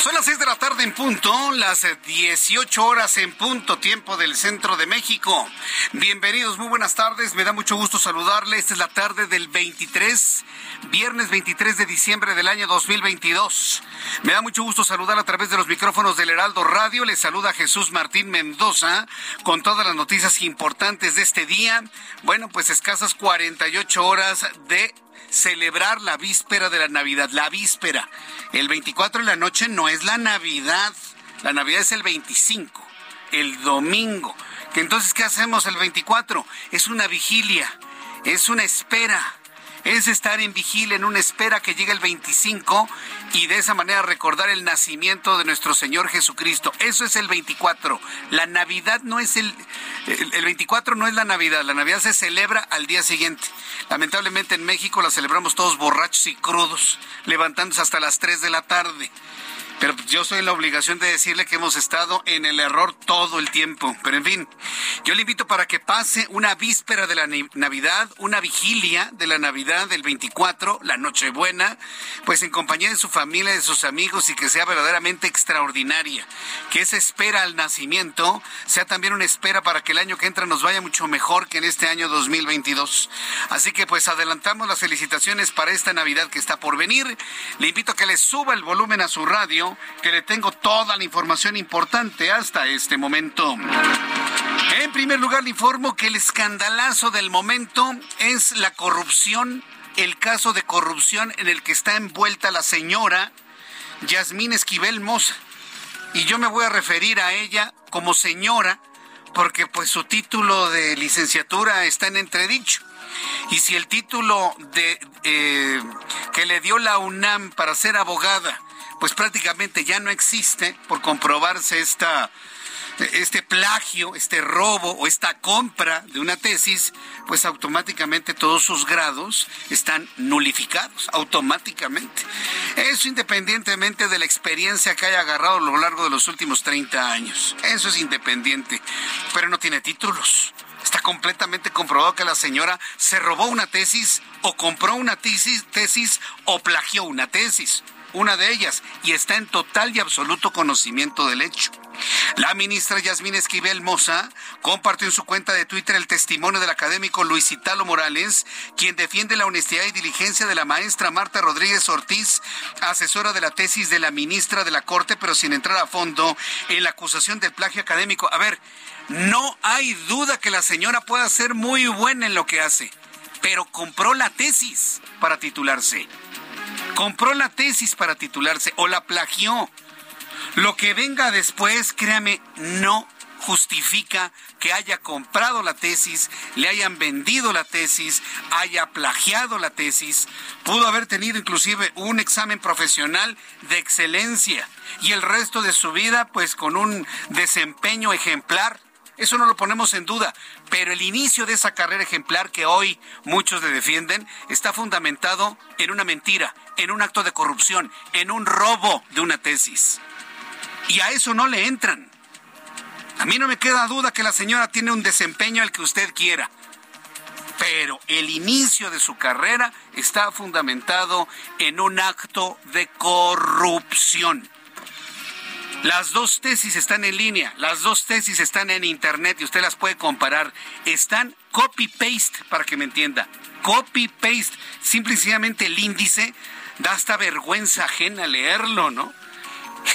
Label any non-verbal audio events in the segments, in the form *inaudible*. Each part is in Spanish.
Son las 6 de la tarde en punto, las 18 horas en punto, tiempo del centro de México. Bienvenidos, muy buenas tardes, me da mucho gusto saludarles. Esta es la tarde del 23, viernes 23 de diciembre del año 2022. Me da mucho gusto saludar a través de los micrófonos del Heraldo Radio. Les saluda Jesús Martín Mendoza con todas las noticias importantes de este día. Bueno, pues escasas 48 horas de celebrar la víspera de la Navidad, la víspera. El 24 de la noche no es la Navidad, la Navidad es el 25, el domingo. Entonces, ¿qué hacemos el 24? Es una vigilia, es una espera. Es estar en vigilia, en una espera que llegue el 25 y de esa manera recordar el nacimiento de nuestro Señor Jesucristo. Eso es el 24. La Navidad no es el, el, el 24 no es la Navidad. La Navidad se celebra al día siguiente. Lamentablemente en México la celebramos todos borrachos y crudos, levantándose hasta las 3 de la tarde. Pero yo soy la obligación de decirle que hemos estado en el error todo el tiempo. Pero en fin, yo le invito para que pase una víspera de la Navidad, una vigilia de la Navidad del 24, la Nochebuena, pues en compañía de su familia, de sus amigos y que sea verdaderamente extraordinaria. Que esa espera al nacimiento sea también una espera para que el año que entra nos vaya mucho mejor que en este año 2022. Así que pues adelantamos las felicitaciones para esta Navidad que está por venir. Le invito a que le suba el volumen a su radio que le tengo toda la información importante hasta este momento. En primer lugar, le informo que el escandalazo del momento es la corrupción, el caso de corrupción en el que está envuelta la señora Yasmín Esquivel Moza. Y yo me voy a referir a ella como señora porque pues su título de licenciatura está en entredicho. Y si el título de eh, que le dio la UNAM para ser abogada pues prácticamente ya no existe por comprobarse esta, este plagio, este robo o esta compra de una tesis, pues automáticamente todos sus grados están nulificados, automáticamente. Eso independientemente de la experiencia que haya agarrado a lo largo de los últimos 30 años. Eso es independiente, pero no tiene títulos. Está completamente comprobado que la señora se robó una tesis o compró una tesis, tesis o plagió una tesis una de ellas, y está en total y absoluto conocimiento del hecho. La ministra Yasmín Esquivel Moza compartió en su cuenta de Twitter el testimonio del académico Luis Italo Morales, quien defiende la honestidad y diligencia de la maestra Marta Rodríguez Ortiz, asesora de la tesis de la ministra de la Corte, pero sin entrar a fondo en la acusación del plagio académico. A ver, no hay duda que la señora pueda ser muy buena en lo que hace, pero compró la tesis para titularse compró la tesis para titularse o la plagió. Lo que venga después, créame, no justifica que haya comprado la tesis, le hayan vendido la tesis, haya plagiado la tesis, pudo haber tenido inclusive un examen profesional de excelencia y el resto de su vida pues con un desempeño ejemplar. Eso no lo ponemos en duda, pero el inicio de esa carrera ejemplar que hoy muchos le defienden está fundamentado en una mentira, en un acto de corrupción, en un robo de una tesis. Y a eso no le entran. A mí no me queda duda que la señora tiene un desempeño al que usted quiera. Pero el inicio de su carrera está fundamentado en un acto de corrupción. Las dos tesis están en línea, las dos tesis están en internet y usted las puede comparar. Están copy-paste, para que me entienda. Copy-paste. Simple y sencillamente el índice da hasta vergüenza ajena leerlo, ¿no?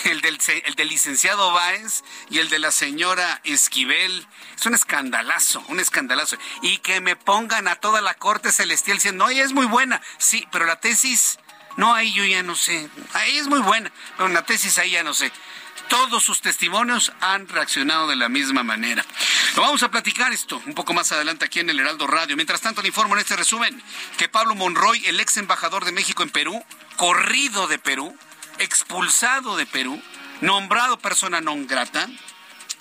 El del, el del licenciado Báez y el de la señora Esquivel. Es un escandalazo, un escandalazo. Y que me pongan a toda la corte celestial diciendo, no, es muy buena. Sí, pero la tesis, no, ahí yo ya no sé. Ahí es muy buena, pero la tesis ahí ya no sé todos sus testimonios han reaccionado de la misma manera. Lo vamos a platicar esto un poco más adelante aquí en el Heraldo Radio. Mientras tanto, le informo en este resumen que Pablo Monroy, el ex embajador de México en Perú, corrido de Perú, expulsado de Perú, nombrado persona non grata,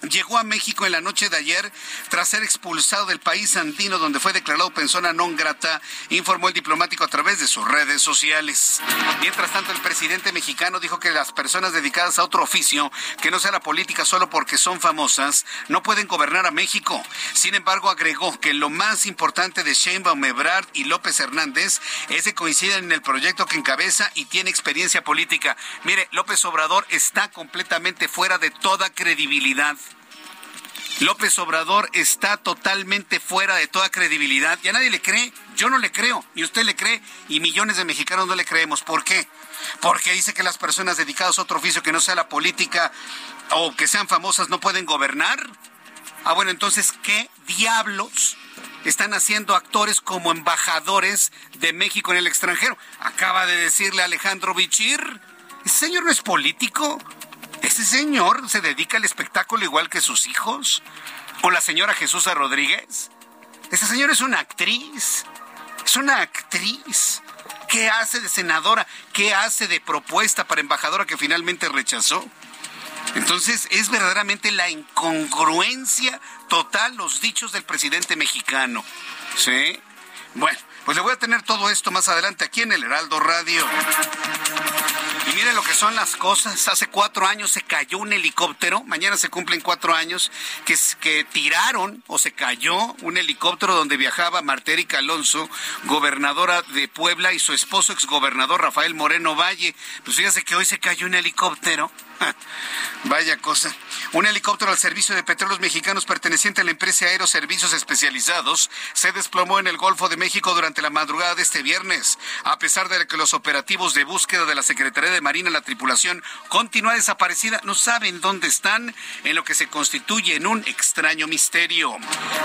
llegó a México en la noche de ayer tras ser expulsado del país andino donde fue declarado persona non grata, informó el diplomático a través de sus redes sociales. Mientras tanto, el presidente mexicano dijo que las personas dedicadas a otro oficio, que no sea la política solo porque son famosas, no pueden gobernar a México. Sin embargo, agregó que lo más importante de Sheinbaum, Ebrard y López Hernández es que coinciden en el proyecto que encabeza y tiene experiencia política. Mire, López Obrador está completamente fuera de toda credibilidad. López Obrador está totalmente fuera de toda credibilidad y a nadie le cree. Yo no le creo, y usted le cree, y millones de mexicanos no le creemos. ¿Por qué? Porque dice que las personas dedicadas a otro oficio que no sea la política o que sean famosas no pueden gobernar. Ah, bueno, entonces, ¿qué diablos están haciendo actores como embajadores de México en el extranjero? Acaba de decirle Alejandro Bichir. Ese señor no es político. ¿Ese señor se dedica al espectáculo igual que sus hijos? ¿O la señora Jesús Rodríguez? Ese señor es una actriz. Es una actriz. ¿Qué hace de senadora? ¿Qué hace de propuesta para embajadora que finalmente rechazó? Entonces es verdaderamente la incongruencia total los dichos del presidente mexicano. ¿Sí? Bueno, pues le voy a tener todo esto más adelante aquí en el Heraldo Radio. Y miren lo que son las cosas. Hace cuatro años se cayó un helicóptero. Mañana se cumplen cuatro años que, que tiraron o se cayó un helicóptero donde viajaba Martérica Alonso, gobernadora de Puebla, y su esposo, exgobernador Rafael Moreno Valle. Pues fíjese que hoy se cayó un helicóptero. *laughs* Vaya cosa. Un helicóptero al servicio de petróleos mexicanos perteneciente a la empresa Aeroservicios Especializados se desplomó en el Golfo de México durante la madrugada de este viernes. A pesar de que los operativos de búsqueda de la Secretaría de Marina, la tripulación continúa desaparecida. No saben dónde están, en lo que se constituye en un extraño misterio.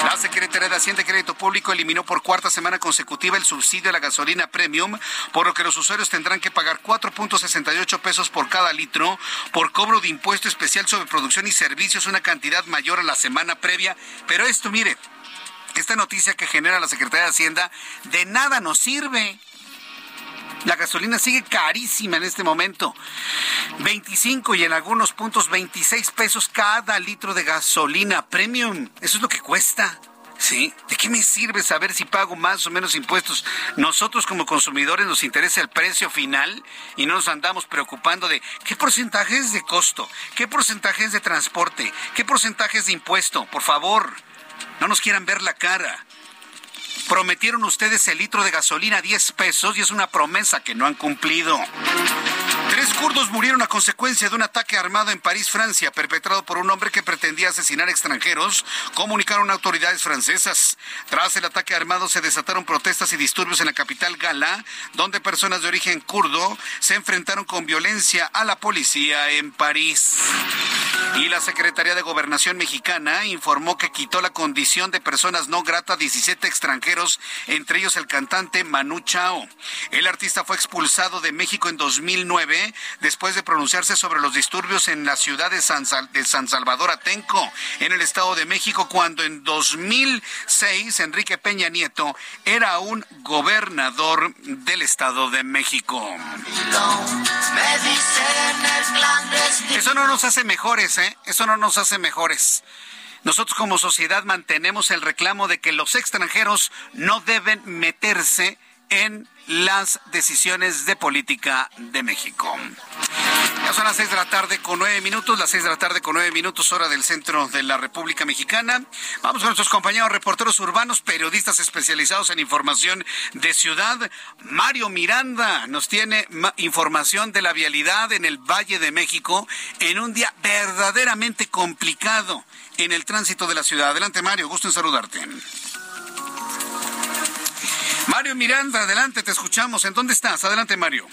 La Secretaría de Hacienda y Crédito Público eliminó por cuarta semana consecutiva el subsidio a la gasolina premium, por lo que los usuarios tendrán que pagar 4.68 pesos por cada litro por cobro de impuesto especial sobre producción y servicios, una cantidad mayor a la semana previa. Pero esto, mire, esta noticia que genera la Secretaría de Hacienda de nada nos sirve. La gasolina sigue carísima en este momento. 25 y en algunos puntos 26 pesos cada litro de gasolina premium. Eso es lo que cuesta. ¿Sí? ¿De qué me sirve saber si pago más o menos impuestos? Nosotros como consumidores nos interesa el precio final y no nos andamos preocupando de qué porcentaje es de costo, qué porcentaje es de transporte, qué porcentaje es de impuesto. Por favor, no nos quieran ver la cara. Prometieron ustedes el litro de gasolina a 10 pesos y es una promesa que no han cumplido. Tres kurdos murieron a consecuencia de un ataque armado en París, Francia, perpetrado por un hombre que pretendía asesinar extranjeros, comunicaron autoridades francesas. Tras el ataque armado se desataron protestas y disturbios en la capital Gala, donde personas de origen kurdo se enfrentaron con violencia a la policía en París. Y la Secretaría de Gobernación mexicana informó que quitó la condición de personas no grata a 17 extranjeros, entre ellos el cantante Manu Chao. El artista fue expulsado de México en 2009 después de pronunciarse sobre los disturbios en la ciudad de San, de San Salvador Atenco, en el Estado de México, cuando en 2006 Enrique Peña Nieto era un gobernador del Estado de México. Eso no nos hace mejores, ¿eh? Eso no nos hace mejores. Nosotros como sociedad mantenemos el reclamo de que los extranjeros no deben meterse en las decisiones de política de México. son las seis de la tarde con nueve minutos, las seis de la tarde con nueve minutos, hora del centro de la República Mexicana. Vamos con nuestros compañeros reporteros urbanos, periodistas especializados en información de ciudad. Mario Miranda nos tiene información de la vialidad en el Valle de México en un día verdaderamente complicado en el tránsito de la ciudad. Adelante, Mario, gusto en saludarte. Mario Miranda, adelante, te escuchamos. ¿En dónde estás? Adelante, Mario.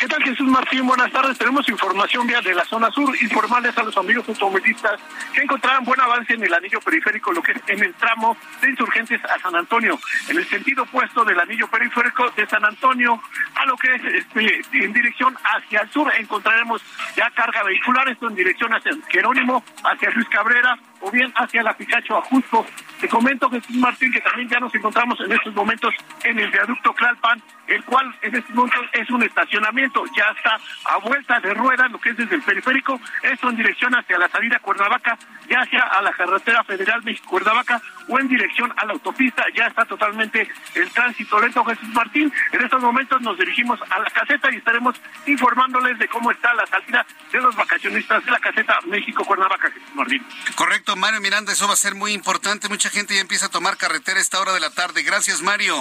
¿Qué tal Jesús Martín? Buenas tardes. Tenemos información vial de la zona sur. Informarles a los amigos automovilistas que encontrarán buen avance en el anillo periférico, lo que es en el tramo de insurgentes a San Antonio. En el sentido opuesto del anillo periférico de San Antonio a lo que es este, en dirección hacia el sur encontraremos ya carga vehicular, esto en dirección hacia Jerónimo, hacia Luis Cabrera, o bien hacia la Picacho Ajusco. Te comento, Jesús Martín, que también ya nos encontramos en estos momentos en el viaducto Clalpan, el cual en estos momentos es un estacionamiento, ya está a vuelta de rueda, lo que es desde el periférico, esto en dirección hacia la salida Cuernavaca, ya hacia a la carretera federal México-Cuernavaca, o en dirección a la autopista, ya está totalmente el tránsito lento, Jesús Martín. En estos momentos nos dirigimos a la caseta y estaremos informándoles de cómo está la salida de los vacacionistas de la caseta México-Cuernavaca, Jesús Martín. Correcto. Mario Miranda, eso va a ser muy importante. Mucha gente ya empieza a tomar carretera a esta hora de la tarde. Gracias, Mario.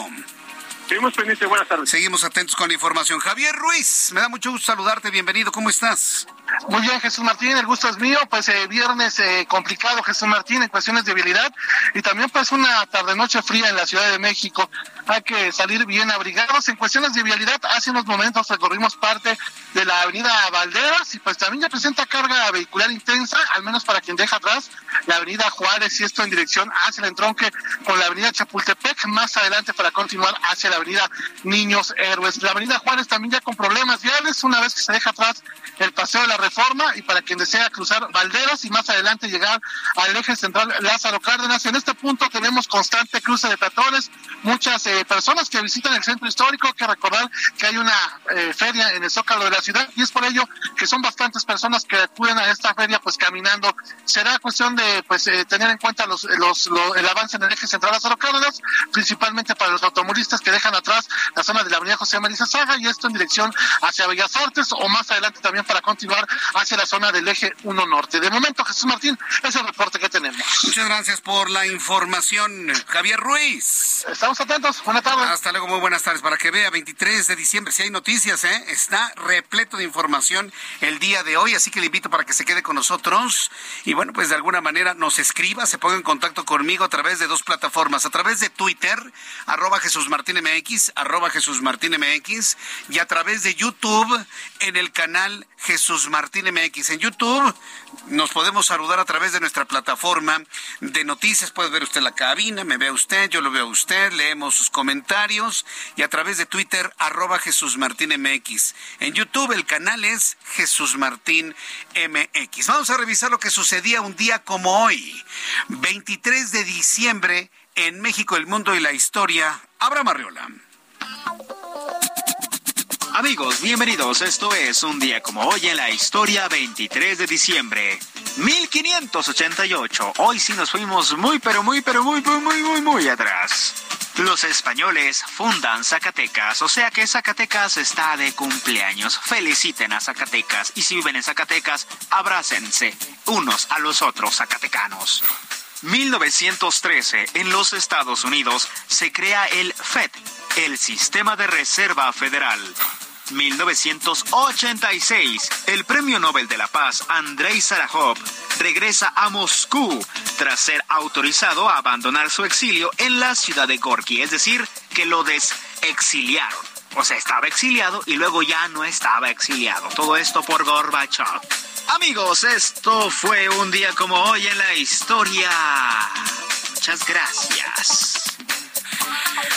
Seguimos pendientes, buenas tardes. Seguimos atentos con la información. Javier Ruiz, me da mucho gusto saludarte, bienvenido, ¿cómo estás? Muy bien, Jesús Martín, el gusto es mío, pues eh, viernes eh, complicado, Jesús Martín, en cuestiones de vialidad y también pues una tarde-noche fría en la Ciudad de México. Hay que salir bien abrigados. En cuestiones de vialidad, hace unos momentos recorrimos parte de la avenida Valderas y pues también ya presenta carga vehicular intensa, al menos para quien deja atrás la avenida Juárez y esto en dirección hacia el entronque con la avenida Chapultepec, más adelante para continuar hacia la avenida Niños Héroes. La avenida Juárez también ya con problemas viales, una vez que se deja atrás el paseo de la reforma y para quien desea cruzar Valderas y más adelante llegar al eje central Lázaro Cárdenas. En este punto tenemos constante cruce de peatones, muchas eh, personas que visitan el centro histórico, que recordar que hay una eh, feria en el Zócalo de la ciudad y es por ello que son bastantes personas que acuden a esta feria pues caminando. Será cuestión de pues eh, tener en cuenta los, el avance en el eje central Lázaro Cárdenas, principalmente para los automovilistas que dejan atrás la zona de la avenida José María Saga y esto en dirección hacia Bellas Artes o más adelante también para continuar hacia la zona del eje 1 norte. De momento, Jesús Martín, es el reporte que tenemos. Muchas gracias por la información, Javier Ruiz. Estamos atentos. Buenas tardes. Hasta luego, muy buenas tardes. Para que vea, 23 de diciembre, si hay noticias, ¿eh? está repleto de información el día de hoy, así que le invito para que se quede con nosotros y bueno, pues de alguna manera nos escriba, se ponga en contacto conmigo a través de dos plataformas, a través de Twitter, arroba Jesús Martín MX, arroba Jesús Martín MX, y a través de YouTube en el canal Jesús Martín MX. En YouTube nos podemos saludar a través de nuestra plataforma de noticias. Puede ver usted la cabina, me ve usted, yo lo veo a usted, leemos sus comentarios y a través de Twitter, arroba Jesús Martín MX. En YouTube el canal es Jesús Martín MX. Vamos a revisar lo que sucedía un día como hoy, 23 de diciembre, en México, el mundo y la historia. Abraham Arriola. Amigos, bienvenidos. Esto es un día como hoy en la historia 23 de diciembre. 1588. Hoy sí nos fuimos muy, pero muy, pero muy, muy, muy, muy, muy atrás. Los españoles fundan Zacatecas, o sea que Zacatecas está de cumpleaños. Feliciten a Zacatecas y si viven en Zacatecas, abrácense unos a los otros zacatecanos. 1913, en los Estados Unidos, se crea el FED, el Sistema de Reserva Federal. 1986, el Premio Nobel de la Paz Andrei Sarajov regresa a Moscú tras ser autorizado a abandonar su exilio en la ciudad de Gorky, es decir, que lo desexiliaron. O sea, estaba exiliado y luego ya no estaba exiliado. Todo esto por Gorbachev. Amigos, esto fue un día como hoy en la historia. Muchas gracias.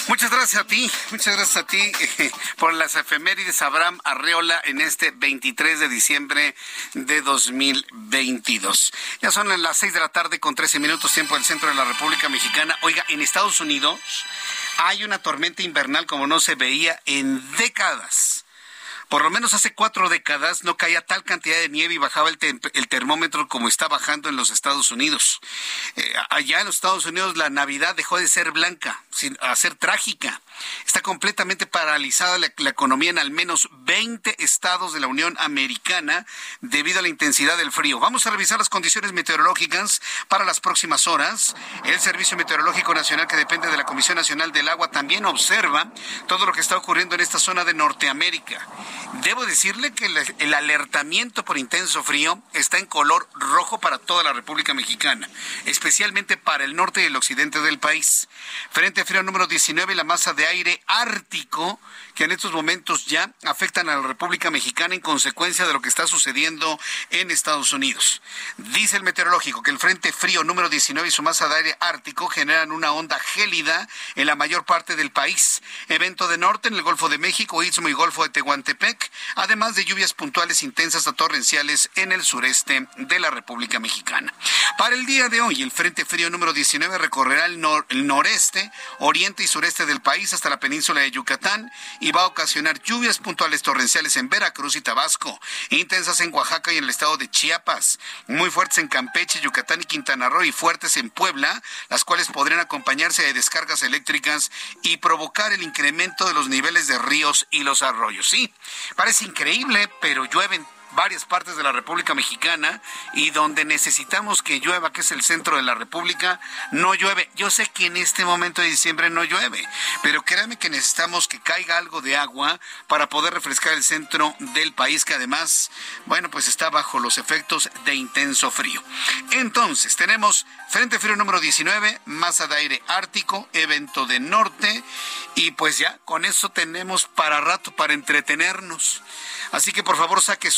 Muchas gracias a ti, muchas gracias a ti *laughs* por las efemérides Abraham Arreola en este 23 de diciembre de 2022. Ya son las 6 de la tarde con 13 minutos tiempo del centro de la República Mexicana. Oiga, en Estados Unidos hay una tormenta invernal como no se veía en décadas Por lo menos hace cuatro décadas no caía tal cantidad de nieve y bajaba el, el termómetro como está bajando en los Estados Unidos. Eh, allá en los Estados Unidos la Navidad dejó de ser blanca, a ser trágica. Está completamente paralizada la, economía en al menos 20 estados de la Unión Americana debido a la intensidad del frío. Vamos a revisar las condiciones meteorológicas para las próximas horas. El Servicio Meteorológico Nacional, que depende de la Comisión Nacional del Agua, también observa todo lo que está ocurriendo en esta zona de Norteamérica. Debo decirle que el, alertamiento por intenso frío está en color rojo para toda la República Mexicana, especialmente para el norte y el occidente del país. Frente frío número 19, la masa de aire ártico que en estos momentos ya afectan a la República Mexicana en consecuencia de lo que está sucediendo en Estados Unidos. Dice el meteorológico que el Frente Frío número 19 y su masa de aire ártico generan una onda gélida en la mayor parte del país. Evento de norte en el Golfo de México, Istmo y Golfo de Tehuantepec, además de lluvias puntuales intensas a torrenciales en el sureste de la República Mexicana. Para el día de hoy, el Frente Frío número 19 recorrerá el, el noreste, oriente y sureste del país hasta la península de Yucatán y va a ocasionar lluvias puntuales torrenciales en Veracruz y Tabasco, intensas en Oaxaca y en el estado de Chiapas, muy fuertes en Campeche, Yucatán y Quintana Roo y fuertes en Puebla, las cuales podrían acompañarse de descargas eléctricas y provocar el incremento de los niveles de ríos y los arroyos. Sí, parece increíble, pero llueven varias partes de la República Mexicana y donde necesitamos que llueva, que es el centro de la República, no llueve. Yo sé que en este momento de diciembre no llueve, pero créanme que necesitamos que caiga algo de agua para poder refrescar el centro del país, que además, bueno, pues está bajo los efectos de intenso frío. Entonces, tenemos Frente Frío número 19, masa de aire ártico, evento de norte, y pues ya con eso tenemos para rato para entretenernos. Así que por favor saque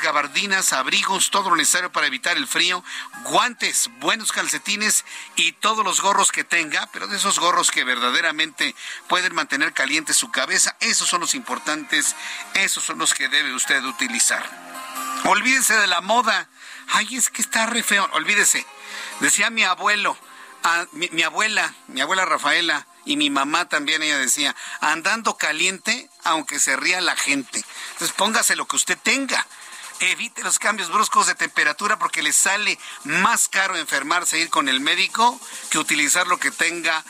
gabardinas, abrigos, todo lo necesario para evitar el frío, guantes, buenos calcetines y todos los gorros que tenga, pero de esos gorros que verdaderamente pueden mantener caliente su cabeza, esos son los importantes, esos son los que debe usted utilizar. Olvídese de la moda. Ay, es que está re feo. Olvídese. Decía mi abuelo, mi abuela, mi abuela Rafaela, y mi mamá también, ella decía, andando caliente, aunque se ría la gente. Entonces póngase lo que usted tenga. Evite los cambios bruscos de temperatura porque le sale más caro enfermarse ir con el médico que utilizar lo que tenga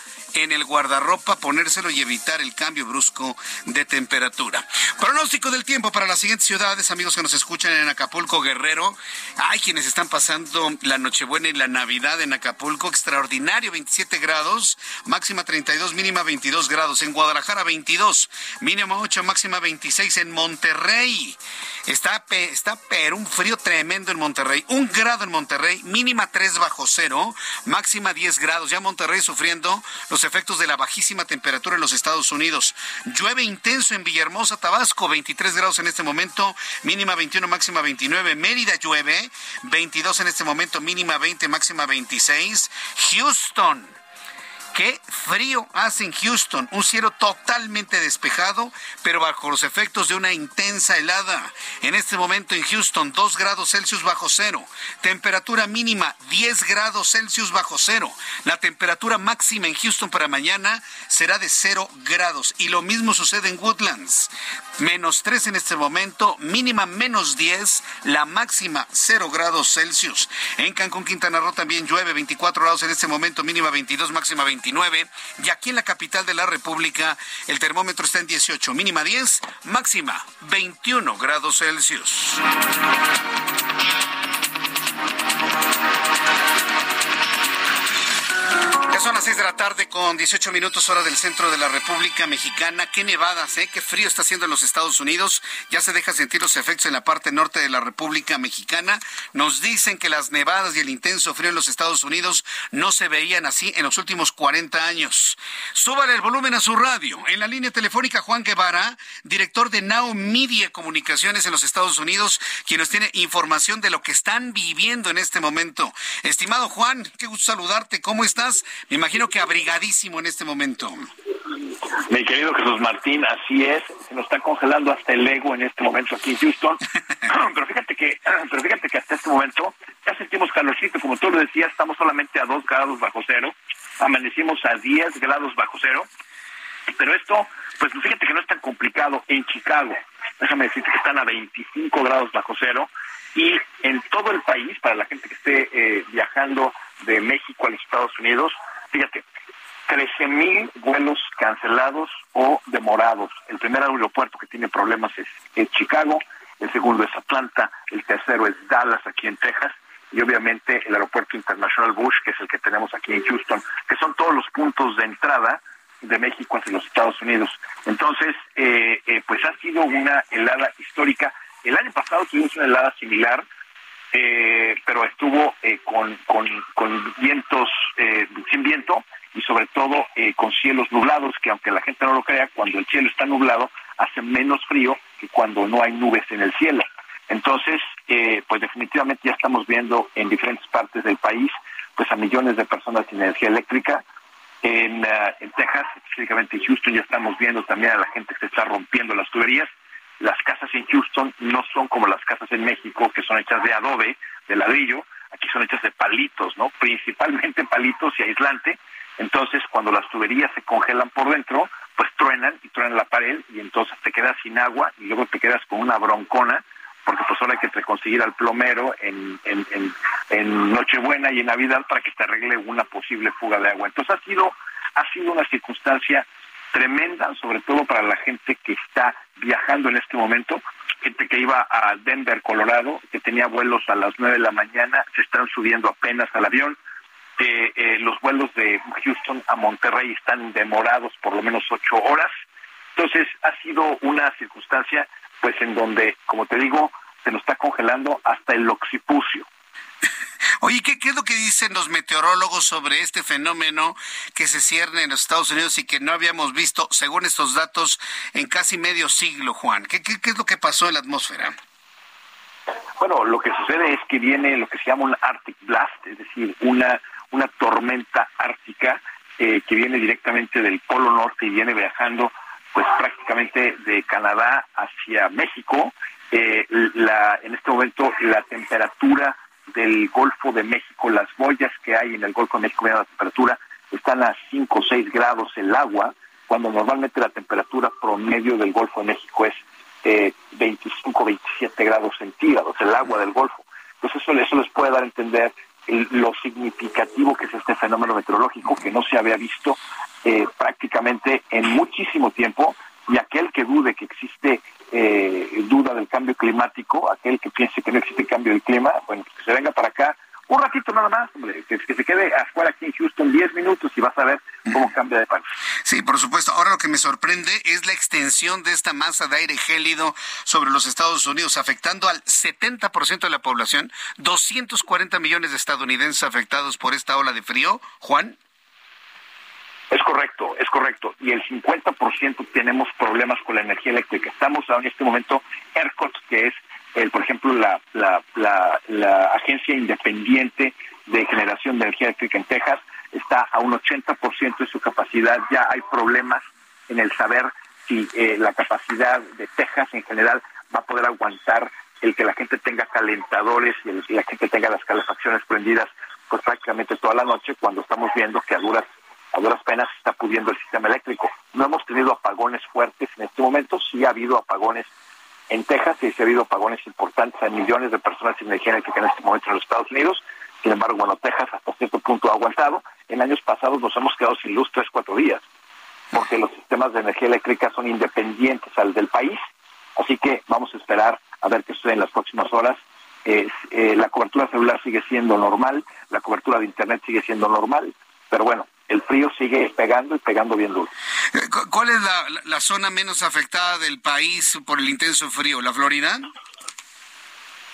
en el guardarropa, ponérselo y evitar el cambio brusco de temperatura. Pronóstico del tiempo para las siguientes ciudades, amigos que nos escuchan en Acapulco, Guerrero. Hay quienes están pasando la Nochebuena y la Navidad en Acapulco, extraordinario, 27 grados, máxima 32, mínima 22 grados. En Guadalajara, 22, mínima 8, máxima 26 en Monterrey. Está, está pero un frío tremendo en Monterrey. Un grado en Monterrey, mínima 3 bajo cero, máxima 10 grados. Ya Monterrey sufriendo los efectos de la bajísima temperatura en los Estados Unidos. Llueve intenso en Villahermosa, Tabasco, 23 grados en este momento, mínima 21, máxima 29. Mérida llueve, 22 en este momento, mínima 20, máxima 26. Houston. Qué frío hace en Houston, un cielo totalmente despejado, pero bajo los efectos de una intensa helada. En este momento en Houston, 2 grados Celsius bajo cero. Temperatura mínima, 10 grados Celsius bajo cero. La temperatura máxima en Houston para mañana será de 0 grados. Y lo mismo sucede en Woodlands. Menos 3 en este momento, mínima menos 10, la máxima 0 grados Celsius. En Cancún, Quintana Roo también llueve, 24 grados en este momento, mínima 22, máxima 20. Y aquí en la capital de la República el termómetro está en 18, mínima 10, máxima 21 grados Celsius. Son las 6 de la tarde con 18 minutos hora del centro de la República Mexicana. Qué nevadas, ¿eh? Qué frío está haciendo en los Estados Unidos. Ya se deja sentir los efectos en la parte norte de la República Mexicana. Nos dicen que las nevadas y el intenso frío en los Estados Unidos no se veían así en los últimos 40 años. Súbale el volumen a su radio. En la línea telefónica Juan Guevara, director de Now Media Comunicaciones en los Estados Unidos, quien nos tiene información de lo que están viviendo en este momento. Estimado Juan, qué gusto saludarte. ¿Cómo estás? Imagino que abrigadísimo en este momento. Mi querido Jesús Martín, así es, se nos está congelando hasta el ego en este momento aquí en Houston. *laughs* pero fíjate que, *clears throat* pero fíjate que hasta este momento ya sentimos calorcito, como tú lo decías, estamos solamente a 2 grados bajo cero, amanecimos a 10 grados bajo cero, pero esto, pues fíjate que no es tan complicado en Chicago. déjame decirte que están a 25 grados bajo cero y en todo el país, para la gente que esté eh, viajando de México a los Estados Unidos, fíjate, 13 mil vuelos cancelados o demorados. El primer aeropuerto que tiene problemas es, Chicago, el segundo es Atlanta, el tercero es Dallas, aquí en Texas, y obviamente el aeropuerto internacional Bush, que es el que tenemos aquí en Houston, que son todos los puntos de entrada de México hacia los Estados Unidos. Entonces, eh, eh, pues ha sido una helada histórica. El año pasado tuvimos una helada similar, eh, pero estuvo con, con, con, vientos, sin viento, y sobre todo eh, con cielos nublados, que aunque la gente no lo crea, cuando el cielo está nublado hace menos frío que cuando no hay nubes en el cielo. Entonces, eh, pues definitivamente ya estamos viendo en diferentes partes del país, pues a millones de personas sin energía eléctrica. En, uh, en Texas, específicamente en Houston, ya estamos viendo también a la gente que está rompiendo las tuberías. Las casas en Houston no son como las casas en México, que son hechas de adobe, de ladrillo. Aquí son hechas de palitos, ¿no? Principalmente palitos y aislante entonces, cuando las tuberías se congelan por dentro, pues truenan y truenan la pared y entonces te quedas sin agua y luego te quedas con una broncona porque pues ahora hay que conseguir al plomero en, en, en, Nochebuena y en Navidad para que te arregle una posible fuga de agua. Entonces ha sido, ha sido una circunstancia tremenda, sobre todo para la gente que está viajando en este momento, gente que iba a Denver, Colorado, que tenía vuelos a las nueve de la mañana, se están subiendo apenas al avión, eh, los vuelos de Houston a Monterrey están demorados por lo menos ocho horas. Entonces ha sido una circunstancia, pues en donde, como te digo, se nos está congelando hasta el occipucio. Oye, ¿qué, es lo que dicen los meteorólogos sobre este fenómeno que se cierne en los Estados Unidos y que no habíamos visto, según estos datos, en casi medio siglo, Juan? ¿Qué, qué, qué es lo que pasó en la atmósfera? Bueno, lo que sucede es que viene lo que se llama un Arctic Blast, es decir, una una tormenta ártica eh, que viene directamente del Polo Norte y viene viajando pues prácticamente de Canadá hacia México. Eh, la, en este momento la temperatura del Golfo de México, las boyas que hay en el Golfo de México, la temperatura, están a 5 o 6 grados el agua, cuando normalmente la temperatura promedio del Golfo de México es eh, 25, 27 grados centígrados, el agua del Golfo. Entonces eso, eso les puede dar a entender lo significativo que es este fenómeno meteorológico que no se había visto eh, prácticamente en muchísimo tiempo y aquel que dude que existe eh, duda del cambio climático, aquel que piense que no existe cambio del clima, bueno, que se venga para acá un ratito nada más, hombre, que, se quede afuera aquí en Houston 10 minutos y vas a ver cómo cambia de país. Sí, por supuesto. Ahora lo que me sorprende es la extensión de esta masa de aire gélido sobre los Estados Unidos, afectando al 70% de la población, 240 millones de estadounidenses afectados por esta ola de frío. Juan. Es correcto, correcto. Y el 50% tenemos problemas con la energía eléctrica. Estamos en este momento, ERCOT, que es por ejemplo, la, agencia independiente de generación de energía eléctrica en Texas está a un 80% de su capacidad. Ya hay problemas en el saber si eh, la capacidad de Texas en general va a poder aguantar el que la gente tenga calentadores y, el, la gente tenga las calefacciones prendidas pues prácticamente toda la noche cuando estamos viendo que a duras a duras penas está pudiendo el sistema eléctrico. No hemos tenido apagones fuertes en este momento, sí ha habido apagones en Texas sí ha habido apagones importantes, hay millones de personas sin energía eléctrica en este momento en los Estados Unidos. Sin embargo, bueno, Texas hasta cierto punto ha aguantado. En años pasados nos hemos quedado sin luz tres, cuatro días, porque los sistemas de energía eléctrica son independientes al del país. Así que vamos a esperar a ver qué sucede en las próximas horas. Eh, la cobertura celular sigue siendo normal, la cobertura de Internet sigue siendo normal, pero bueno, el frío sigue pegando y pegando bien duro. Eh, ¿Cuál es la, zona menos afectada del país por el intenso frío? ¿La Florida?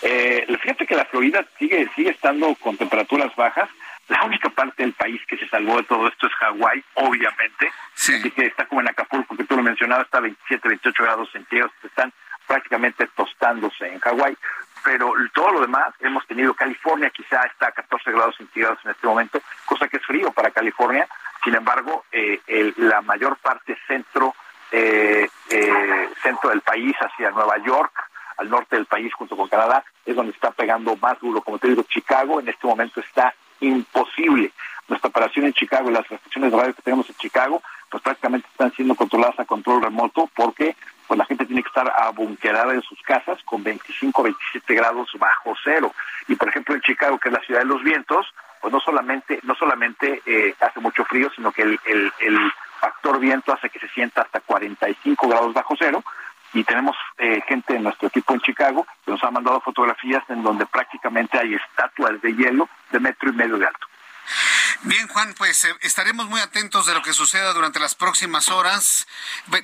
Eh, fíjate que la Florida sigue sigue estando con temperaturas bajas. La única parte del país que se salvó de todo esto es Hawái, obviamente. Sí. Así que está como en Acapulco, que tú lo mencionabas, está a 27, 28 grados centígrados. Están prácticamente tostándose en Hawái pero todo lo demás hemos tenido California quizá está a 14 grados centígrados en este momento, cosa que es frío para California. Sin embargo, eh, la mayor parte centro eh, eh, centro del país hacia Nueva York, al norte del país junto con Canadá, es donde está pegando más duro. Como te digo, Chicago en este momento está imposible. Nuestra operación en Chicago y las restricciones de radio que tenemos en Chicago, pues prácticamente están siendo controladas a control remoto porque pues la gente tiene que estar abunquerada en sus casas con 25, 27 grados bajo cero. Y por ejemplo en Chicago, que es la ciudad de los vientos, pues no solamente, no solamente eh, hace mucho frío, sino que el, factor viento hace que se sienta hasta 45 grados bajo cero, y tenemos eh, gente en nuestro equipo en Chicago que nos ha mandado fotografías en donde prácticamente hay estatuas de hielo de metro y medio de alto. Bien, Juan, pues eh, estaremos muy atentos de lo que suceda durante las próximas horas.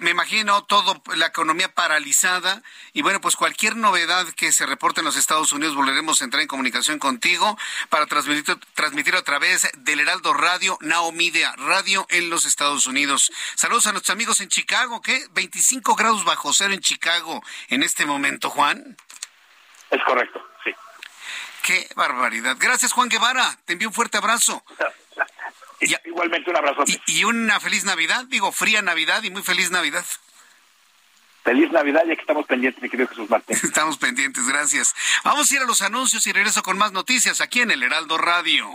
Me imagino todo la economía paralizada y bueno, pues cualquier novedad que se reporte en los Estados Unidos volveremos a entrar en comunicación contigo para transmitir, transmitir a través del Heraldo Radio, Now Radio en los Estados Unidos. Saludos a nuestros amigos en Chicago, ¿qué? 25 grados bajo cero en Chicago en este momento, Juan. Es correcto. Qué barbaridad. Gracias, Juan Guevara. Te envío un fuerte abrazo. *laughs* Igualmente un abrazo. Y, una feliz Navidad, digo, fría Navidad y muy feliz Navidad. Feliz Navidad, ya que estamos pendientes, mi querido Jesús Martín. *laughs* Estamos pendientes, gracias. Vamos a ir a los anuncios y regreso con más noticias aquí en el Heraldo Radio.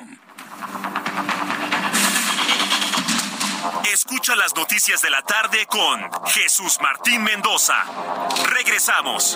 Escucha las noticias de la tarde con Jesús Martín Mendoza. Regresamos.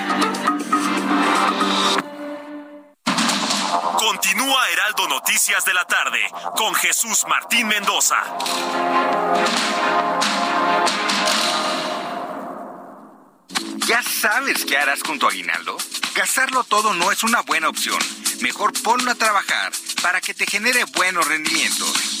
Continúa Heraldo Noticias de la tarde con Jesús Martín Mendoza. ¿Ya sabes qué harás con tu aguinaldo? Gastarlo todo no es una buena opción. Mejor ponlo a trabajar para que te genere buenos rendimientos.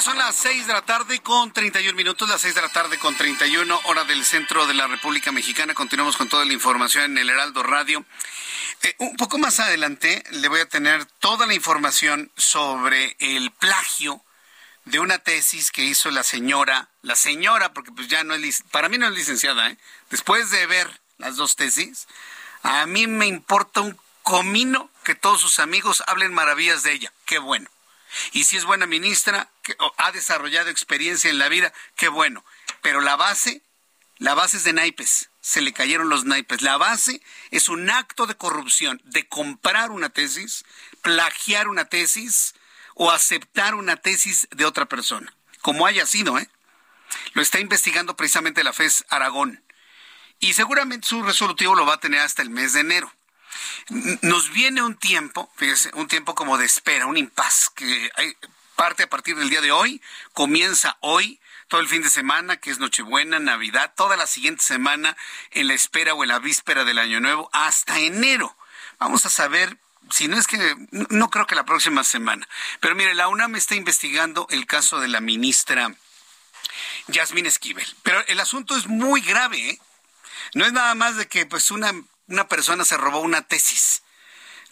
son las 6 de la tarde con 31 minutos, las 6 de la tarde con 31, hora del centro de la República Mexicana. Continuamos con toda la información en el Heraldo Radio. Eh, un poco más adelante le voy a tener toda la información sobre el plagio de una tesis que hizo la señora, la señora, porque pues ya no es, para mí no es licenciada, ¿eh? después de ver las dos tesis, a mí me importa un comino que todos sus amigos hablen maravillas de ella. Qué bueno. Y si es buena ministra, ha desarrollado experiencia en la vida, qué bueno. Pero la base, la base es de naipes. Se le cayeron los naipes. La base es un acto de corrupción, de comprar una tesis, plagiar una tesis o aceptar una tesis de otra persona. Como haya sido, ¿eh? Lo está investigando precisamente la FES Aragón. Y seguramente su resolutivo lo va a tener hasta el mes de enero nos viene un tiempo, fíjese, un tiempo como de espera, un impas que parte a partir del día de hoy, comienza hoy, todo el fin de semana, que es Nochebuena, Navidad, toda la siguiente semana en la espera o en la víspera del Año Nuevo, hasta enero. Vamos a saber si no es que, no creo que la próxima semana. Pero mire, la UNAM está investigando el caso de la ministra Yasmín Esquivel. Pero el asunto es muy grave, ¿eh? No es nada más de que pues una una persona se robó una tesis.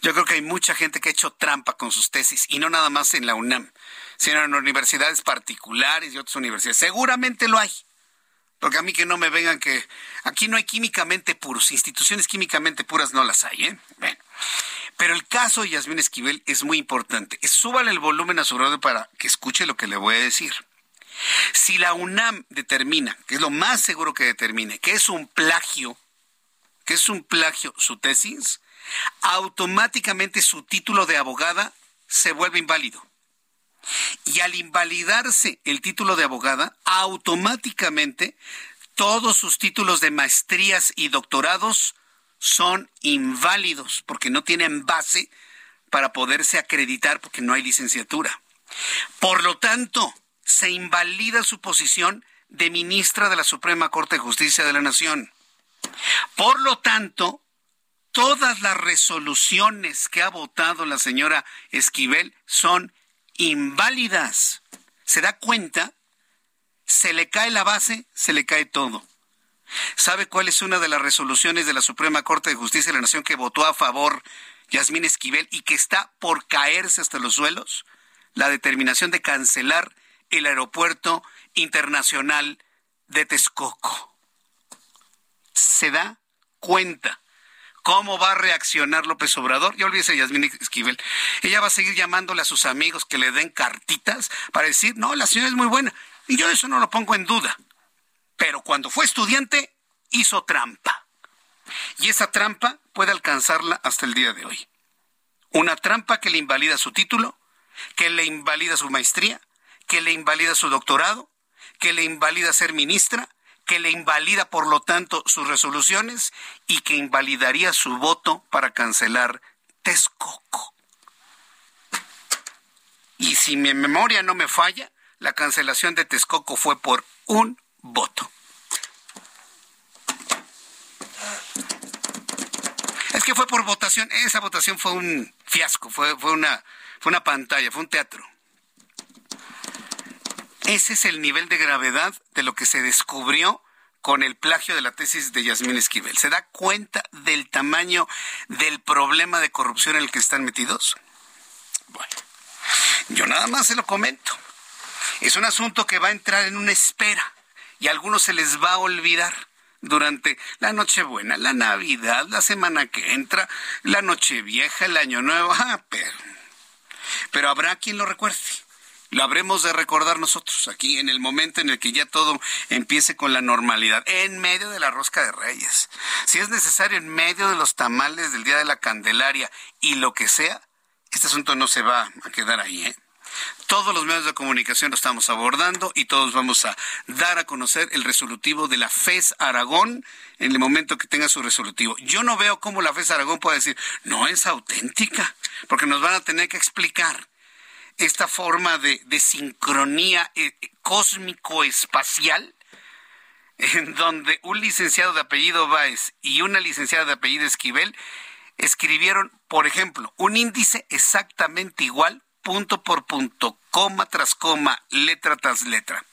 Yo creo que hay mucha gente que ha hecho trampa con sus tesis, y no nada más en la UNAM, sino en universidades particulares y otras universidades. Seguramente lo hay. Porque a mí que no me vengan que aquí no hay químicamente puros, instituciones químicamente puras no las hay, ¿eh? Pero el caso de Yasmín Esquivel es muy importante. Súbale el volumen a su radio para que escuche lo que le voy a decir. Si la UNAM determina, que es lo más seguro que determine, que es un plagio que es un plagio su tesis, automáticamente su título de abogada se vuelve inválido. Y al invalidarse el título de abogada, automáticamente todos sus títulos de maestrías y doctorados son inválidos porque no tienen base para poderse acreditar porque no hay licenciatura. Por lo tanto, se invalida su posición de ministra de la Suprema Corte de Justicia de la Nación. Por lo tanto, todas las resoluciones que ha votado la señora Esquivel son inválidas. ¿Se da cuenta? Se le cae la base, se le cae todo. ¿Sabe cuál es una de las resoluciones de la Suprema Corte de Justicia de la Nación que votó a favor Yasmín Esquivel y que está por caerse hasta los suelos? La determinación de cancelar el aeropuerto internacional de Texcoco. ¿Se da cuenta? ¿Cómo va a reaccionar López Obrador? Ya olvídese Yasmín Esquivel. Ella va a seguir llamándole a sus amigos que le den cartitas para decir, no, la señora es muy buena. Y yo eso no lo pongo en duda. Pero cuando fue estudiante, hizo trampa. Y esa trampa puede alcanzarla hasta el día de hoy. Una trampa que le invalida su título, que le invalida su maestría, que le invalida su doctorado, que le invalida ser ministra, que le invalida por lo tanto sus resoluciones y que invalidaría su voto para cancelar Texcoco. Y si mi memoria no me falla, la cancelación de Texcoco fue por un voto. Es que fue por votación, esa votación fue un fiasco, fue, fue, una, fue una pantalla, fue un teatro. Ese es el nivel de gravedad de lo que se descubrió con el plagio de la tesis de Yasmín Esquivel. ¿Se da cuenta del tamaño del problema de corrupción en el que están metidos? Bueno, yo nada más se lo comento. Es un asunto que va a entrar en una espera y a algunos se les va a olvidar durante la Nochebuena, la Navidad, la semana que entra, la Nochevieja, el Año Nuevo. Ah, pero, pero habrá quien lo recuerde lo habremos de recordar nosotros aquí en el momento en el que ya todo empiece con la normalidad, en medio de la rosca de reyes. Si es necesario, en medio de los tamales del Día de la Candelaria y lo que sea, este asunto no se va a quedar ahí. ¿eh? Todos los medios de comunicación lo estamos abordando y todos vamos a dar a conocer el resolutivo de la FES Aragón en el momento que tenga su resolutivo. Yo no veo cómo la FES Aragón puede decir, no es auténtica, porque nos van a tener que explicar esta forma de, sincronía eh, cósmico-espacial, en donde un licenciado de apellido Báez y una licenciada de apellido Esquivel escribieron, por ejemplo, un índice exactamente igual, punto por punto, coma tras coma, letra tras letra.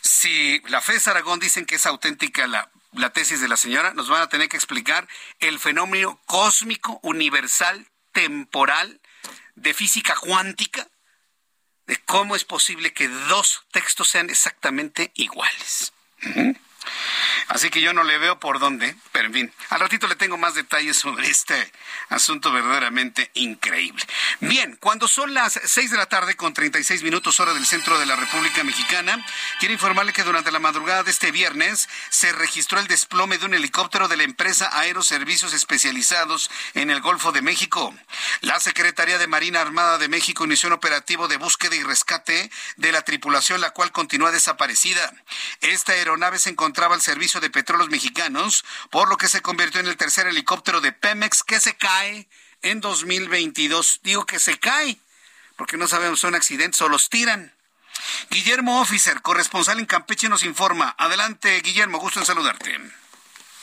Si la FES Aragón dicen que es auténtica la, la tesis de la señora, nos van a tener que explicar el fenómeno cósmico, universal, temporal, de física cuántica de cómo es posible que dos textos sean exactamente iguales. Así que yo no le veo por dónde, pero en fin, al ratito le tengo más detalles sobre este asunto verdaderamente increíble. Bien, cuando son las 6 de la tarde con 36 minutos hora del centro de la República Mexicana, quiero informarle que durante la madrugada de este viernes se registró el desplome de un helicóptero de la empresa Aeroservicios Especializados en el Golfo de México. La Secretaría de Marina Armada de México inició un operativo de búsqueda y rescate de la tripulación, la cual continúa desaparecida. Esta aeronave se encontraba al servicio de petróleos mexicanos, por lo que se convirtió en el tercer helicóptero de Pemex que se cae en 2022. Digo que se cae, porque no sabemos si son accidentes o los tiran. Guillermo Officer, corresponsal en Campeche, nos informa. Adelante, Guillermo, gusto en saludarte.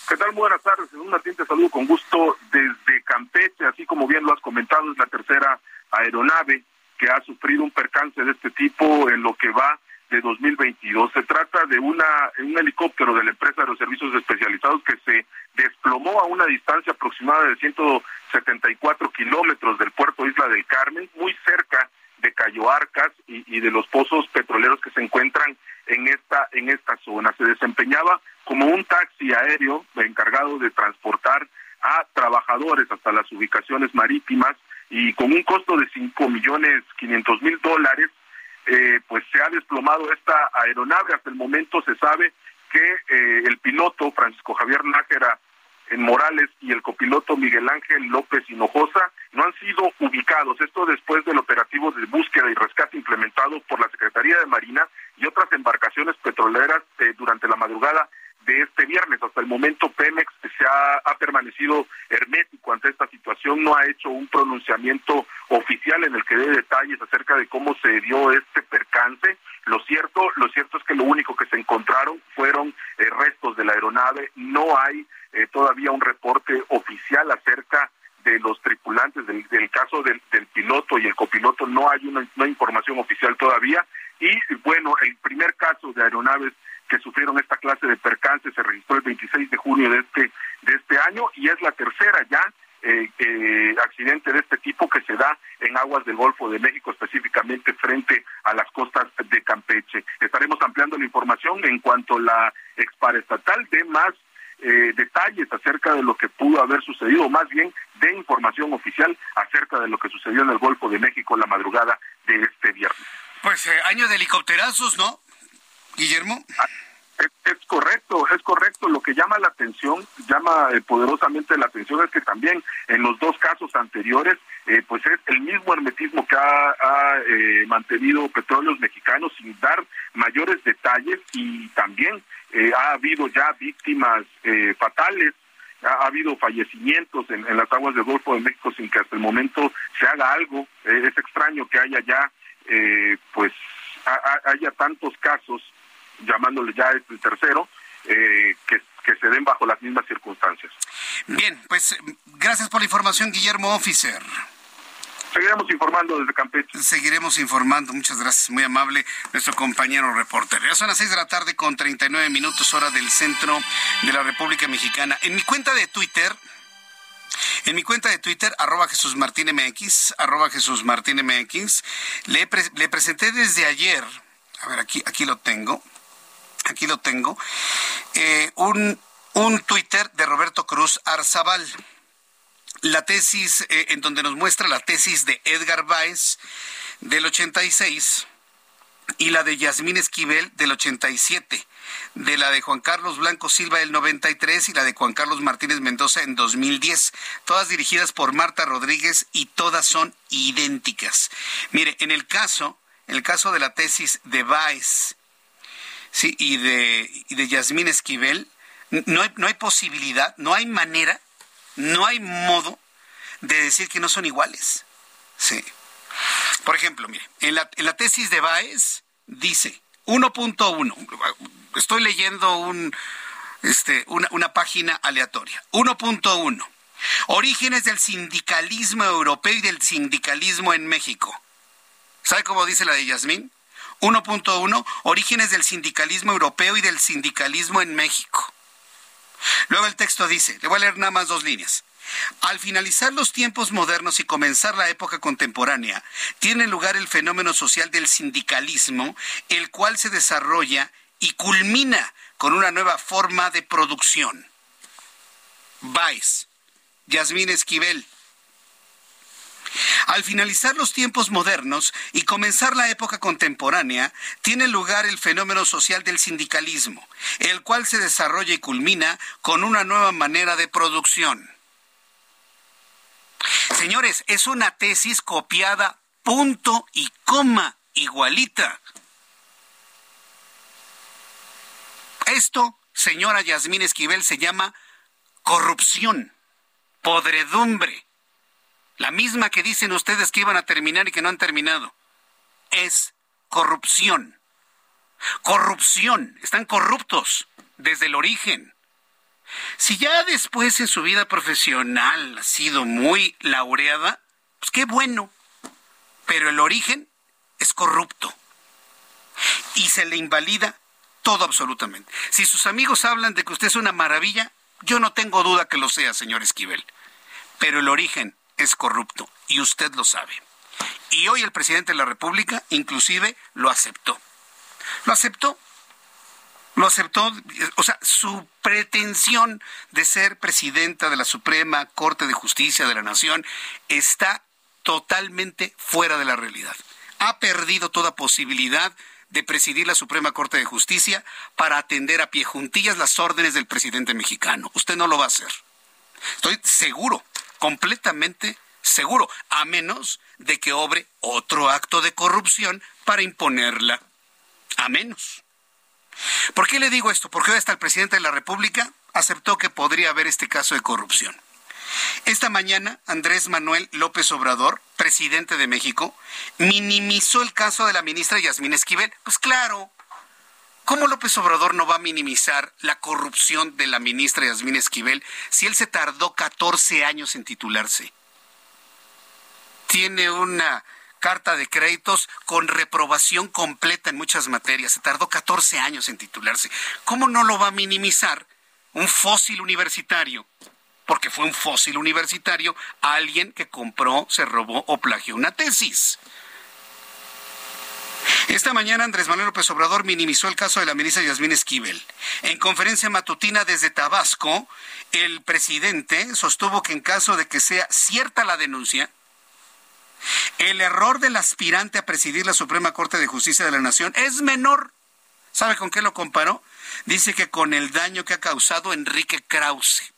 ¿Qué tal? Buenas tardes. un Martín, te saludo con gusto desde Campeche. Así como bien lo has comentado, es la tercera aeronave que ha sufrido un percance de este tipo en lo que va de 2022. Se trata de una un helicóptero de la empresa de los servicios especializados que se desplomó a una distancia aproximada de 174 kilómetros del puerto Isla del Carmen, muy cerca de Cayo Arcas y, y, de los pozos petroleros que se encuentran en esta en esta zona. Se desempeñaba como un taxi aéreo encargado de transportar a trabajadores hasta las ubicaciones marítimas y con un costo de cinco millones quinientos mil dólares eh, pues se ha desplomado esta aeronave. Hasta el momento se sabe que eh, el piloto Francisco Javier Nájera en Morales y el copiloto Miguel Ángel López Hinojosa no han sido ubicados. Esto después del operativo de búsqueda y rescate implementado por la Secretaría de Marina y otras embarcaciones petroleras eh, durante la madrugada de este viernes. Hasta el momento Pemex se ha, ha, permanecido hermético ante esta situación, no ha hecho un pronunciamiento oficial en el que dé detalles acerca de cómo se dio este percance. Lo cierto, lo cierto es que lo único que se encontraron fueron eh, restos de la aeronave. No hay eh, todavía un reporte oficial acerca de los tripulantes del, caso del, piloto y el copiloto. No hay una, una información oficial todavía. Y bueno, el primer caso de aeronaves que sufrieron esta clase de percance se registró el 26 de junio de este de este año y es la tercera ya eh, eh, accidente de este tipo que se da en aguas del Golfo de México, específicamente frente a las costas de Campeche. Estaremos ampliando la información en cuanto la exparestatal de más eh, detalles acerca de lo que pudo haber sucedido, o más bien de información oficial acerca de lo que sucedió en el Golfo de México la madrugada de este viernes. Pues año de helicópterazos, ¿no? Guillermo. Ah, es, correcto, es correcto. Lo que llama la atención, llama eh, poderosamente la atención es que también en los dos casos anteriores, eh, pues es el mismo hermetismo que ha, eh, mantenido petróleos mexicanos sin dar mayores detalles y también ha habido ya víctimas fatales ha, habido fallecimientos en, las aguas del Golfo de México sin que hasta el momento se haga algo. es extraño que haya ya, pues, haya tantos casos llamándole ya este tercero, eh, que, se den bajo las mismas circunstancias. Bien, pues gracias por la información, Guillermo Officer. Seguiremos informando desde Campeche. Seguiremos informando. Muchas gracias. Muy amable nuestro compañero reportero. Ya son las seis de la tarde con 39 minutos hora del centro de la República Mexicana. En mi cuenta de Twitter, en mi cuenta de Twitter, arroba Jesús Martín MX, arroba Jesús Martín MX, le, le presenté desde ayer, a ver, aquí, aquí lo tengo, aquí lo tengo, eh, un, un Twitter de Roberto Cruz Arzabal. La tesis, eh, en donde nos muestra la tesis de Edgar Baez del 86 y la de Yasmín Esquivel del 87, de la de Juan Carlos Blanco Silva del 93 y la de Juan Carlos Martínez Mendoza en 2010, todas dirigidas por Marta Rodríguez y todas son idénticas. Mire, en el caso, en el caso de la tesis de Baez sí, y de, y de Yasmín Esquivel, no hay, no hay posibilidad, no hay manera, no hay modo de decir que no son iguales. Sí. Por ejemplo, mire, en la, en la tesis de Baez dice 1.1, estoy leyendo un, este, una, una página aleatoria, 1.1, orígenes del sindicalismo europeo y del sindicalismo en México. ¿Sabe cómo dice la de Yasmín? 1.1, orígenes del sindicalismo europeo y del sindicalismo en México. Luego el texto dice, le voy a leer nada más dos líneas. Al finalizar los tiempos modernos y comenzar la época contemporánea, tiene lugar el fenómeno social del sindicalismo, el cual se desarrolla y culmina con una nueva forma de producción. Vice, Yasmín Esquivel, al finalizar los tiempos modernos y comenzar la época contemporánea, tiene lugar el fenómeno social del sindicalismo, el cual se desarrolla y culmina con una nueva manera de producción. Señores, es una tesis copiada punto y coma igualita. Esto, señora Yasmín Esquivel, se llama corrupción, podredumbre la misma que dicen ustedes que iban a terminar y que no han terminado. Es corrupción. Corrupción. Están corruptos desde el origen. Si ya después en su vida profesional ha sido muy laureada, pues qué bueno. Pero el origen es corrupto. Y se le invalida todo absolutamente. Si sus amigos hablan de que usted es una maravilla, yo no tengo duda que lo sea, señor Esquivel. Pero el origen es corrupto y usted lo sabe. Y hoy el presidente de la República inclusive lo aceptó. Lo aceptó. Lo aceptó, o sea, su pretensión de ser presidenta de la Suprema Corte de Justicia de la Nación está totalmente fuera de la realidad. Ha perdido toda posibilidad de presidir la Suprema Corte de Justicia para atender a pie juntillas las órdenes del presidente mexicano. Usted no lo va a hacer. Estoy seguro completamente seguro, a menos de que obre otro acto de corrupción para imponerla. A menos. ¿Por qué le digo esto? Porque hoy hasta el presidente de la República aceptó que podría haber este caso de corrupción. Esta mañana, Andrés Manuel López Obrador, presidente de México, minimizó el caso de la ministra Yasmín Esquivel. Pues claro, ¿cómo López Obrador no va a minimizar la corrupción de la ministra Yasmín Esquivel si él se tardó 14 años en titularse? Tiene una carta de créditos con reprobación completa en muchas materias. Se tardó 14 años en titularse. ¿Cómo no lo va a minimizar un fósil universitario? Porque fue un fósil universitario alguien que compró, se robó o plagió una tesis. Esta mañana Andrés Manuel López Obrador minimizó el caso de la ministra Yasmín Esquivel. En conferencia matutina desde Tabasco, el presidente sostuvo que en caso de que sea cierta la denuncia, el error del aspirante a presidir la Suprema Corte de Justicia de la Nación es menor. ¿Sabe con qué lo comparó? Dice que con el daño que ha causado Enrique Krause.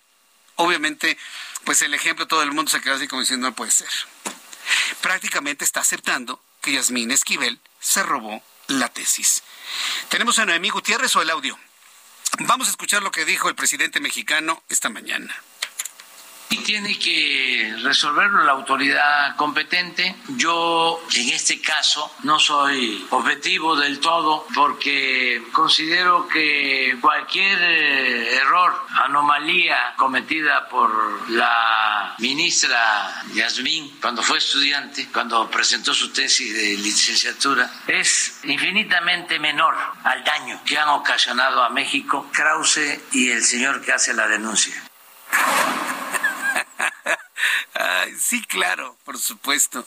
Obviamente, pues el ejemplo todo el mundo se queda así como diciendo no puede ser. Prácticamente está aceptando que Yasmín Esquivel se robó la tesis. Tenemos a Noemí Gutiérrez o el audio. Vamos a escuchar lo que dijo el presidente mexicano esta mañana tiene que resolverlo la autoridad competente. Yo en este caso no soy objetivo del todo porque considero que cualquier eh, error, anomalía cometida por la ministra Yasmín cuando fue estudiante, cuando presentó su tesis de licenciatura, es infinitamente menor al daño que han ocasionado a México Krause y el señor que hace la denuncia sí, claro, por supuesto.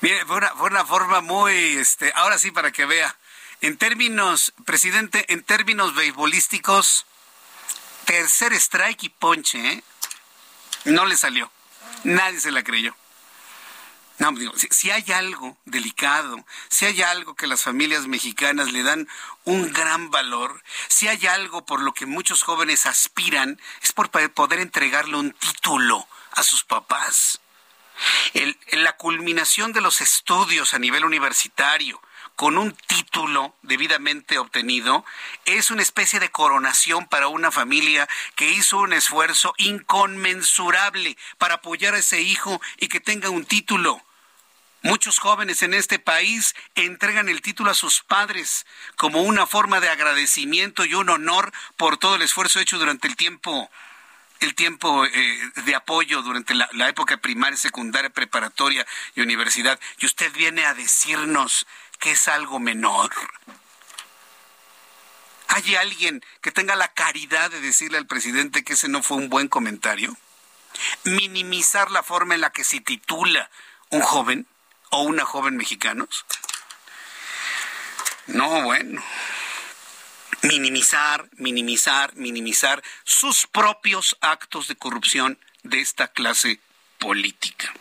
Mire, fue una, forma muy, este, ahora sí para que vea. En términos, presidente, en términos beisbolísticos, tercer strike y ponche, ¿eh? No le salió. Nadie se la creyó. No, digo, si, hay algo delicado, si hay algo que las familias mexicanas le dan un gran valor, si hay algo por lo que muchos jóvenes aspiran, es por poder entregarle un título a sus papás. la culminación de los estudios a nivel universitario, con un título debidamente obtenido, es una especie de coronación para una familia que hizo un esfuerzo inconmensurable para apoyar a ese hijo y que tenga un título. Muchos jóvenes en este país entregan el título a sus padres como una forma de agradecimiento y un honor por todo el esfuerzo hecho durante el tiempo el tiempo eh, de apoyo durante la, la, época primaria, secundaria, preparatoria y universidad, y usted viene a decirnos que es algo menor. ¿Hay alguien que tenga la caridad de decirle al presidente que ese no fue un buen comentario? ¿Minimizar la forma en la que se titula un joven? O una joven mexicanos? No, bueno. Minimizar, minimizar, minimizar sus propios actos de corrupción de esta clase política.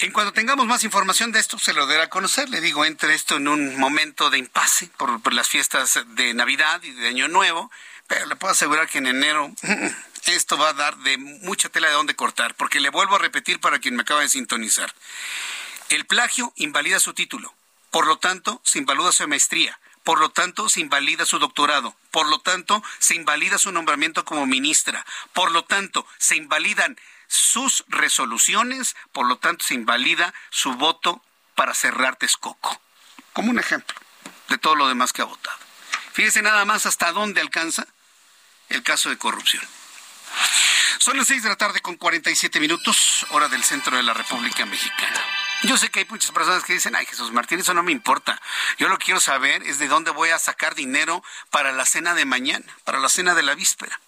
En cuanto tengamos más información de esto, se lo daré a conocer. Le digo, entre esto en un momento de impasse por, por, las fiestas de Navidad y de Año Nuevo, pero le puedo asegurar que en enero esto va a dar de mucha tela de dónde cortar, porque le vuelvo a repetir para quien me acaba de sintonizar. El plagio invalida su título, por lo tanto, se invalida su maestría, por lo tanto, se invalida su doctorado, por lo tanto, se invalida su nombramiento como ministra, por lo tanto, se invalidan sus resoluciones, por lo tanto, se invalida su voto para cerrar Texcoco. Como un ejemplo de todo lo demás que ha votado. Fíjese nada más hasta dónde alcanza el caso de corrupción. Son las seis de la tarde con 47 minutos, hora del centro de la República Mexicana. Yo sé que hay muchas personas que dicen, ay Jesús Martín, eso no me importa. Yo lo que quiero saber es de dónde voy a sacar dinero para la cena de mañana, para la cena de la víspera.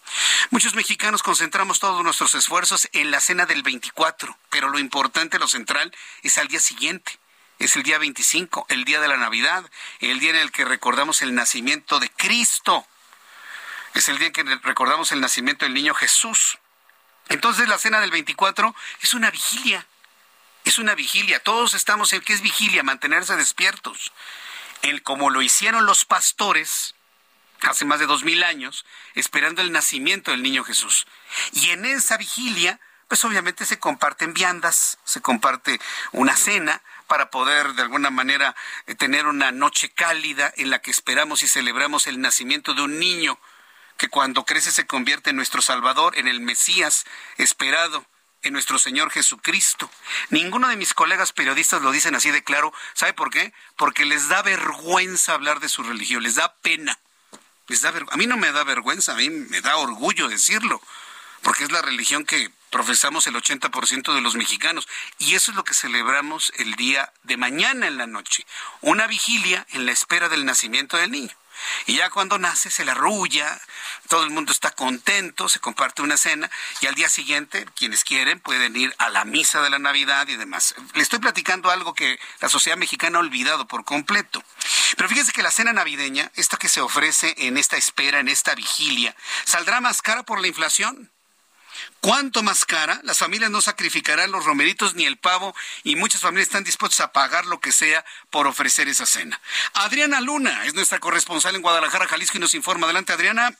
Muchos mexicanos concentramos todos nuestros esfuerzos en la cena del 24, pero lo importante, lo central, es al día siguiente. Es el día 25, el día de la Navidad, el día en el que recordamos el nacimiento de Cristo. Es el día en que recordamos el nacimiento del niño Jesús. Entonces la cena del 24 es una vigilia. Es una vigilia. Todos estamos en qué es vigilia, mantenerse despiertos. El, como lo hicieron los pastores hace más de dos mil años, esperando el nacimiento del niño Jesús. Y en esa vigilia, pues obviamente se comparten viandas, se comparte una cena para poder de alguna manera eh, tener una noche cálida en la que esperamos y celebramos el nacimiento de un niño que cuando crece se convierte en nuestro Salvador, en el Mesías esperado en nuestro Señor Jesucristo. Ninguno de mis colegas periodistas lo dicen así de claro. ¿Sabe por qué? Porque les da vergüenza hablar de su religión, les da pena. Les da a mí no me da vergüenza, a mí me da orgullo decirlo, porque es la religión que profesamos el 80% de los mexicanos. Y eso es lo que celebramos el día de mañana en la noche. Una vigilia en la espera del nacimiento del niño. Y ya cuando nace se la arrulla, todo el mundo está contento, se comparte una cena y al día siguiente, quienes quieren, pueden ir a la misa de la Navidad y demás. Le estoy platicando algo que la sociedad mexicana ha olvidado por completo. Pero fíjese que la cena navideña, esta que se ofrece en esta espera, en esta vigilia, saldrá más cara por la inflación. ¿Cuánto más cara? Las familias no sacrificarán los romeritos ni el pavo y muchas familias están dispuestas a pagar lo que sea por ofrecer esa cena. Adriana Luna es nuestra corresponsal en Guadalajara, Jalisco y nos informa. Adelante, Adriana.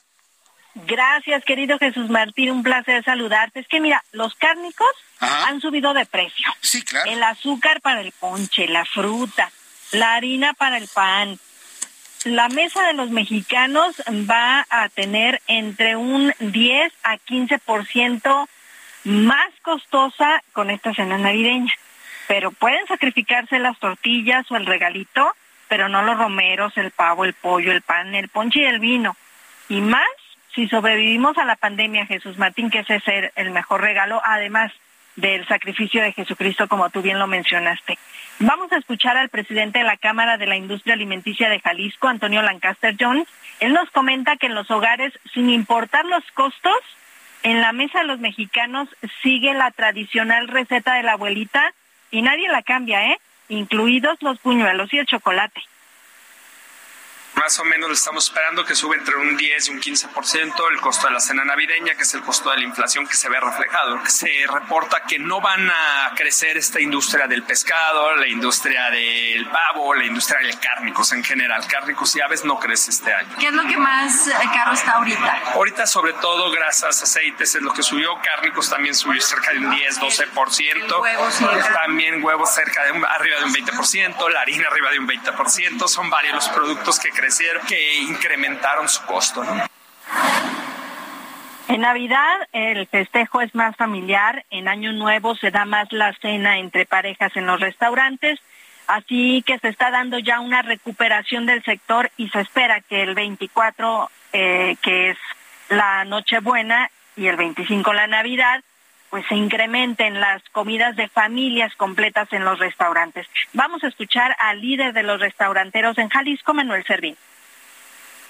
Gracias, querido Jesús Martín, un placer saludarte. Es que mira, los cárnicos han subido de precio. Sí, claro. El azúcar para el ponche, la fruta, la harina para el pan, la mesa de los mexicanos va a tener entre un 10 a 15% más costosa con esta cena navideña. Pero pueden sacrificarse las tortillas o el regalito, pero no los romeros, el pavo, el pollo, el pan, el ponche y el vino. Y más si sobrevivimos a la pandemia, Jesús Martín, que ese es el mejor regalo, además del sacrificio de Jesucristo, como tú bien lo mencionaste. Vamos a escuchar al presidente de la Cámara de la Industria Alimenticia de Jalisco, Antonio Lancaster Jones. Él nos comenta que en los hogares, sin importar los costos, en la mesa de los mexicanos sigue la tradicional receta de la abuelita y nadie la cambia, ¿eh? Incluidos los puñuelos y el chocolate. Más o menos estamos esperando que sube entre un 10 y un 15% el costo de la cena navideña, que es el costo de la inflación que se ve reflejado. Se reporta que no van a crecer esta industria del pescado, la industria del pavo, la industria del cárnicos en general. Cárnicos y aves no crece este año. ¿Qué es lo que más eh, caro está ahorita? Ahorita sobre todo grasas, aceites es lo que subió. Cárnicos también subió cerca de un 10, 12%. Huevos, también huevos cerca de un, arriba de un 20%, la harina arriba de un 20%. Son varios los productos que crecen que incrementaron su costo. En Navidad el festejo es más familiar, en Año Nuevo se da más la cena entre parejas en los restaurantes, así que se está dando ya una recuperación del sector y se espera que el 24, eh, que es la Nochebuena, y el 25 la Navidad, pues se incrementen las comidas de familias completas en los restaurantes. Vamos a escuchar al líder de los restauranteros en Jalisco, Manuel Servín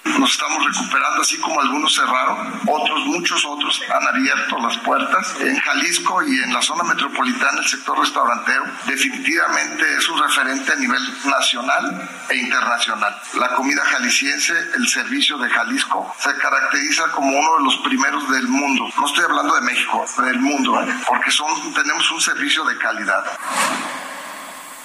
nos estamos recuperando, así como algunos cerraron, otros, muchos otros han abierto las puertas. En Jalisco y en la zona metropolitana, el sector restaurantero definitivamente es un referente a nivel nacional e internacional. La comida jalisciense, el servicio de Jalisco, se caracteriza como uno de los primeros del mundo. No estoy hablando de México, del mundo, porque son, tenemos un servicio de calidad.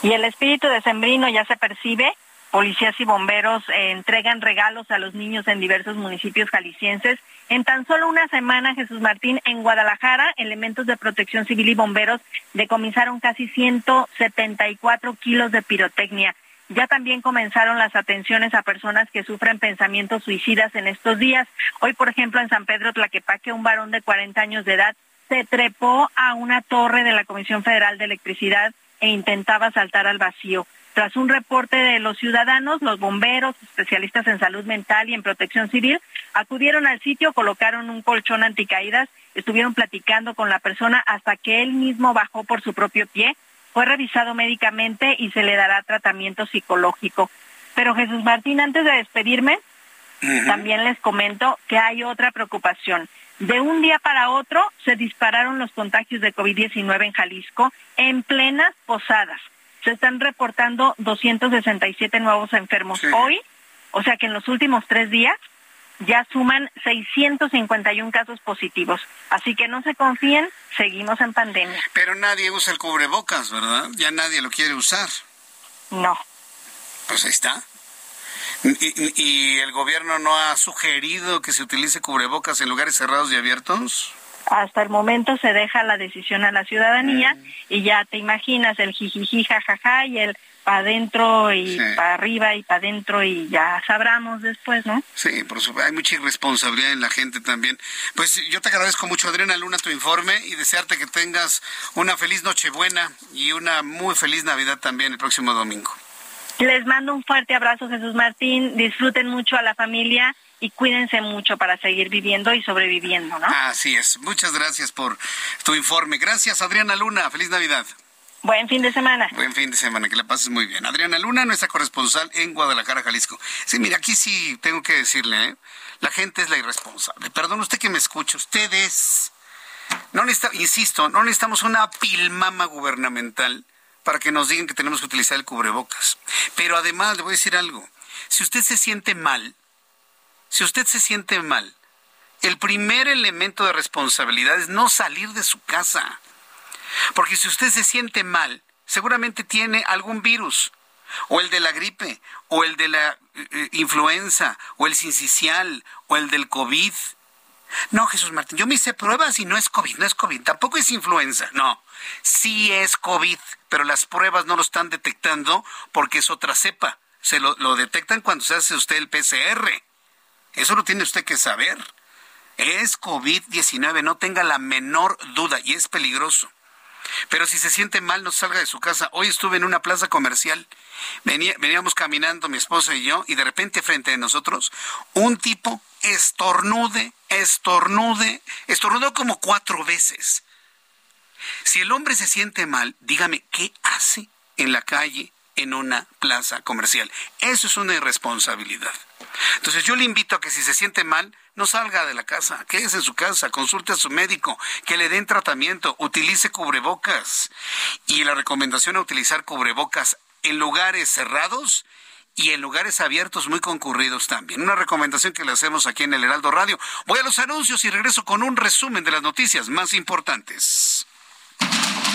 Y el espíritu de Sembrino ya se percibe Policías y bomberos eh, entregan regalos a los niños en diversos municipios jaliscienses. En tan solo una semana, Jesús Martín, en Guadalajara, elementos de protección civil y bomberos decomisaron casi 174 kilos de pirotecnia. Ya también comenzaron las atenciones a personas que sufren pensamientos suicidas en estos días. Hoy, por ejemplo, en San Pedro Tlaquepaque, un varón de 40 años de edad se trepó a una torre de la Comisión Federal de Electricidad e intentaba saltar al vacío. Tras un reporte de los ciudadanos, los bomberos, especialistas en salud mental y en protección civil, acudieron al sitio, colocaron un colchón anticaídas, estuvieron platicando con la persona hasta que él mismo bajó por su propio pie, fue revisado médicamente y se le dará tratamiento psicológico. Pero Jesús Martín, antes de despedirme, también les comento que hay otra preocupación. De un día para otro se dispararon los contagios de COVID-19 en Jalisco en plenas posadas se están reportando 267 nuevos enfermos hoy, o sea que en los últimos tres días ya suman 651 casos positivos. Así que no se confíen, seguimos en pandemia. Pero nadie usa el cubrebocas, ¿verdad? Ya nadie lo quiere usar. No. Pues ahí está. ¿Y, ¿Y, el gobierno no ha sugerido que se utilice cubrebocas en lugares cerrados y abiertos? Hasta el momento se deja la decisión a la ciudadanía y ya te imaginas el jijiji jajaja y el para adentro y para arriba y para adentro y ya sabramos después, ¿no? Sí, por supuesto, hay mucha irresponsabilidad en la gente también. Pues yo te agradezco mucho, Adriana Luna, tu informe y desearte que tengas una feliz Nochebuena y una muy feliz Navidad también el próximo domingo. Les mando un fuerte abrazo, Jesús Martín. Disfruten mucho a la familia y cuídense mucho para seguir viviendo y sobreviviendo, ¿no? Así es. Muchas gracias por tu informe. Gracias, Adriana Luna. Feliz Navidad. Buen fin de semana. Buen fin de semana, que la pases muy bien. Adriana Luna, nuestra corresponsal en Guadalajara, Jalisco. Sí, mira, aquí sí tengo que decirle, ¿eh? la gente es la irresponsable. Perdón, usted que me escucha, ustedes, no necesita, insisto, no necesitamos una pilmama gubernamental para que nos digan que tenemos que utilizar el cubrebocas. Pero además, le voy a decir algo, si usted se siente mal, si usted se siente mal, el primer elemento de responsabilidad es no salir de su casa. Porque si usted se siente mal, seguramente tiene algún virus, o el de la gripe, o el de la eh, eh, influenza, o el sincicial, o el del COVID. No, Jesús Martín, yo me hice pruebas y no es COVID, no es COVID, tampoco es influenza, no. Sí es COVID, pero las pruebas no lo están detectando porque es otra cepa. Se lo, lo detectan cuando se hace usted el PCR. Eso lo tiene usted que saber. Es COVID-19, no tenga la menor duda y es peligroso. Pero si se siente mal, no salga de su casa. Hoy estuve en una plaza comercial. veníamos caminando mi esposa y yo, y de repente frente a nosotros, un tipo estornude, estornude, estornudó como cuatro veces. Si el hombre se siente mal, dígame, ¿qué hace en la calle, en una plaza comercial? Eso es una irresponsabilidad. Entonces yo le invito a que si se siente mal, no salga de la casa, quédese en su casa, consulte a su médico, que le den tratamiento, utilice cubrebocas. Y la recomendación a utilizar cubrebocas en lugares cerrados y en lugares abiertos muy concurridos también. Una recomendación que le hacemos aquí en el Heraldo Radio. Voy a los anuncios y regreso con un resumen de las noticias más importantes.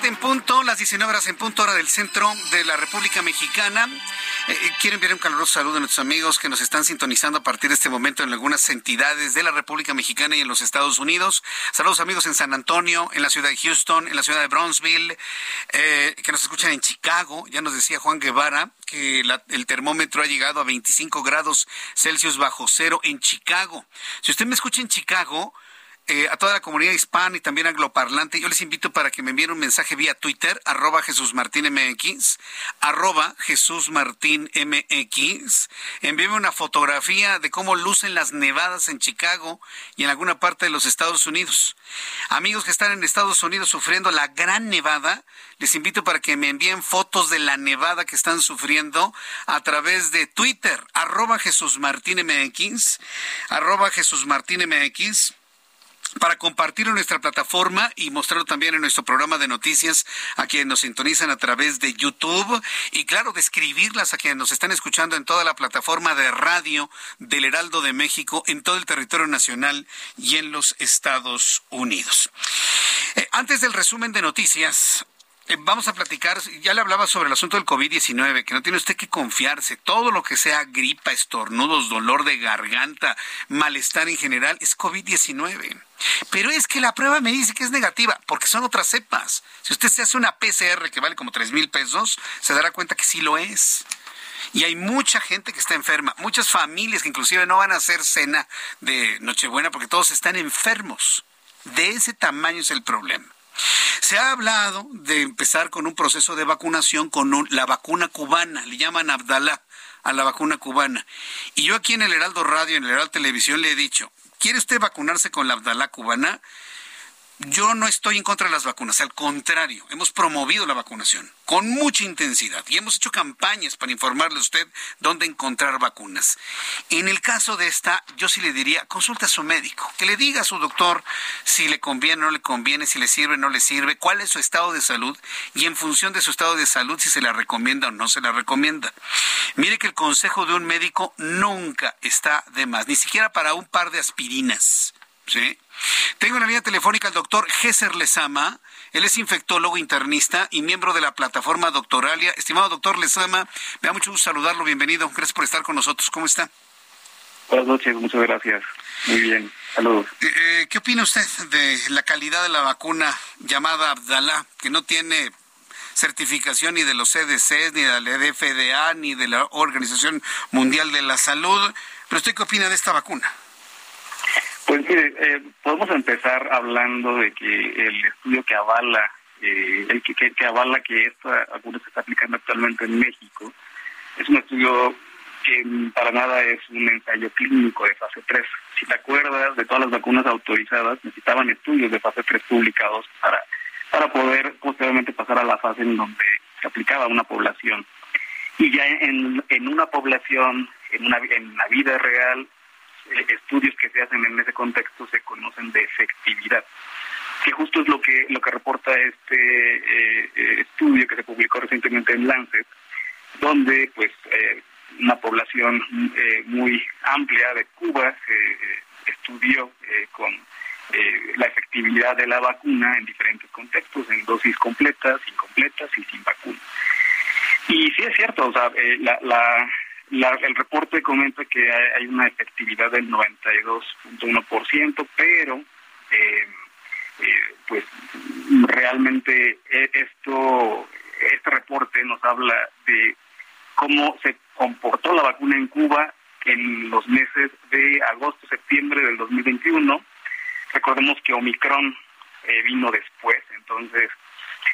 7 en punto, las 19 horas en punto, hora del centro de la República Mexicana. Eh, eh, quiero enviar un caluroso saludo a nuestros amigos que nos están sintonizando a partir de este momento en algunas entidades de la República Mexicana y en los Estados Unidos. Saludos amigos en San Antonio, en la ciudad de Houston, en la ciudad de Brownsville, eh, que nos escuchan en Chicago. Ya nos decía Juan Guevara que el termómetro ha llegado a 25 grados Celsius bajo cero en Chicago. Si usted me escucha en Chicago, eh, a toda la comunidad hispana y también angloparlante, yo les invito para que me envíen un mensaje vía Twitter, arroba Jesús Martín MX, arroba Jesús Martín MX. Envíenme una fotografía de cómo lucen las nevadas en Chicago y en alguna parte de los Estados Unidos. Amigos que están en Estados Unidos sufriendo la gran nevada, les invito para que me envíen fotos de la nevada que están sufriendo a través de Twitter, arroba Jesús Martín MX, arroba Jesús Martín MX para compartirlo en nuestra plataforma y mostrarlo también en nuestro programa de noticias a quienes nos sintonizan a través de YouTube y claro, describirlas a quienes nos están escuchando en toda la plataforma de radio del Heraldo de México en todo el territorio nacional y en los Estados Unidos. Eh, antes del resumen de noticias, eh, vamos a platicar, ya le hablaba sobre el asunto del COVID-19, que no tiene usted que confiarse. Todo lo que sea gripa, estornudos, dolor de garganta, malestar en general, es COVID-19. Pero es que la prueba me dice que es negativa, porque son otras cepas. Si usted se hace una PCR que vale como 3 mil pesos, se dará cuenta que sí lo es. Y hay mucha gente que está enferma, muchas familias que inclusive no van a hacer cena de Nochebuena porque todos están enfermos. De ese tamaño es el problema. Se ha hablado de empezar con un proceso de vacunación con la vacuna cubana, le llaman Abdalá a la vacuna cubana. Y yo aquí en el Heraldo Radio, en el Heraldo Televisión, le he dicho, ¿quiere usted vacunarse con la Abdalá cubana? Yo no estoy en contra de las vacunas, al contrario, hemos promovido la vacunación con mucha intensidad y hemos hecho campañas para informarle a usted dónde encontrar vacunas. En el caso de esta, yo sí le diría, consulte a su médico, que le diga a su doctor si le conviene o no le conviene, si le sirve o no le sirve, cuál es su estado de salud y en función de su estado de salud si se la recomienda o no se la recomienda. Mire que el consejo de un médico nunca está de más, ni siquiera para un par de aspirinas. ¿sí? Tengo en la línea telefónica al doctor Gesser Lezama. Él es infectólogo internista y miembro de la plataforma Doctoralia. Estimado doctor Lezama, me da mucho gusto saludarlo. Bienvenido. Gracias por estar con nosotros. ¿Cómo está? Buenas noches, muchas gracias. Muy bien, saludos. Eh, eh, ¿Qué opina usted de la calidad de la vacuna llamada Abdalá, que no tiene certificación ni de los CDC, ni de la FDA, ni de la Organización Mundial de la Salud? ¿Pero usted qué opina de esta vacuna? Pues mire, eh, podemos empezar hablando de que el estudio que avala, eh, el que, que, avala que esta vacuna se está aplicando actualmente en México, es un estudio que para nada es un ensayo clínico de fase 3. Si te acuerdas de todas las vacunas autorizadas, necesitaban estudios de fase 3 publicados para, para poder posteriormente pasar a la fase en donde se aplicaba una población. Y ya en, en una población, en, una, en la vida real, estudios que se hacen en ese contexto se conocen de efectividad que justo es lo que lo que reporta este eh, eh, estudio que se publicó recientemente en Lancet donde pues una población muy amplia de Cuba se estudió con la efectividad de la vacuna en diferentes contextos, en dosis completas, incompletas y sin vacuna. Y sí es cierto, o sea, la, el reporte comenta que hay, una efectividad del 92.1%, pero eh, eh, pues realmente e, esto este reporte nos habla de cómo se comportó la vacuna en Cuba en los meses de agosto, septiembre del 2021. Recordemos que Omicron eh, vino después, entonces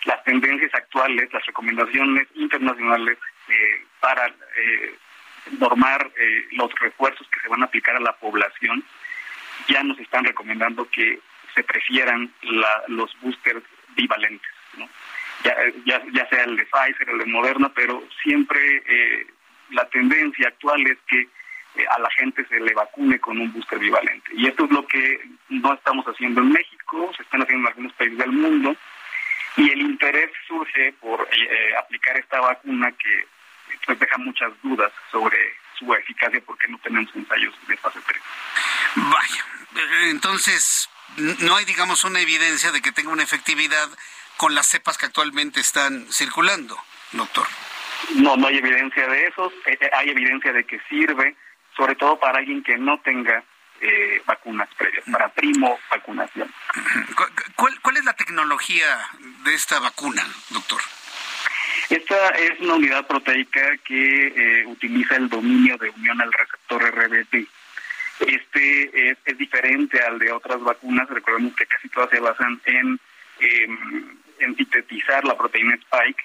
las tendencias actuales, las recomendaciones internacionales eh, para eh, normar eh, los refuerzos que se van a aplicar a la población, ya nos están recomendando que se prefieran los boosters bivalentes, ¿no? ya, ya, ya sea el de Pfizer, el de Moderna, pero siempre eh, la tendencia actual es que eh, a la gente se le vacune con un booster bivalente. Y esto es lo que no estamos haciendo en México, se están haciendo en algunos países del mundo, y el interés surge por aplicar esta vacuna que pues deja muchas dudas sobre su eficacia porque no tenemos ensayos de fase 3. Vaya, eh, entonces no hay, digamos, una evidencia de que tenga una efectividad con las cepas que actualmente están circulando, doctor. No, no hay evidencia de eso. Eh, eh, hay evidencia de que sirve, sobre todo para alguien que no tenga vacunas previas, para primo vacunación. ¿Cuál, ¿Cuál es la tecnología de esta vacuna, doctor? Esta es una unidad proteica que eh, utiliza el dominio de unión al receptor RBD. Este es, diferente al de otras vacunas. Recordemos que casi todas se basan en, em, en sintetizar la proteína Spike.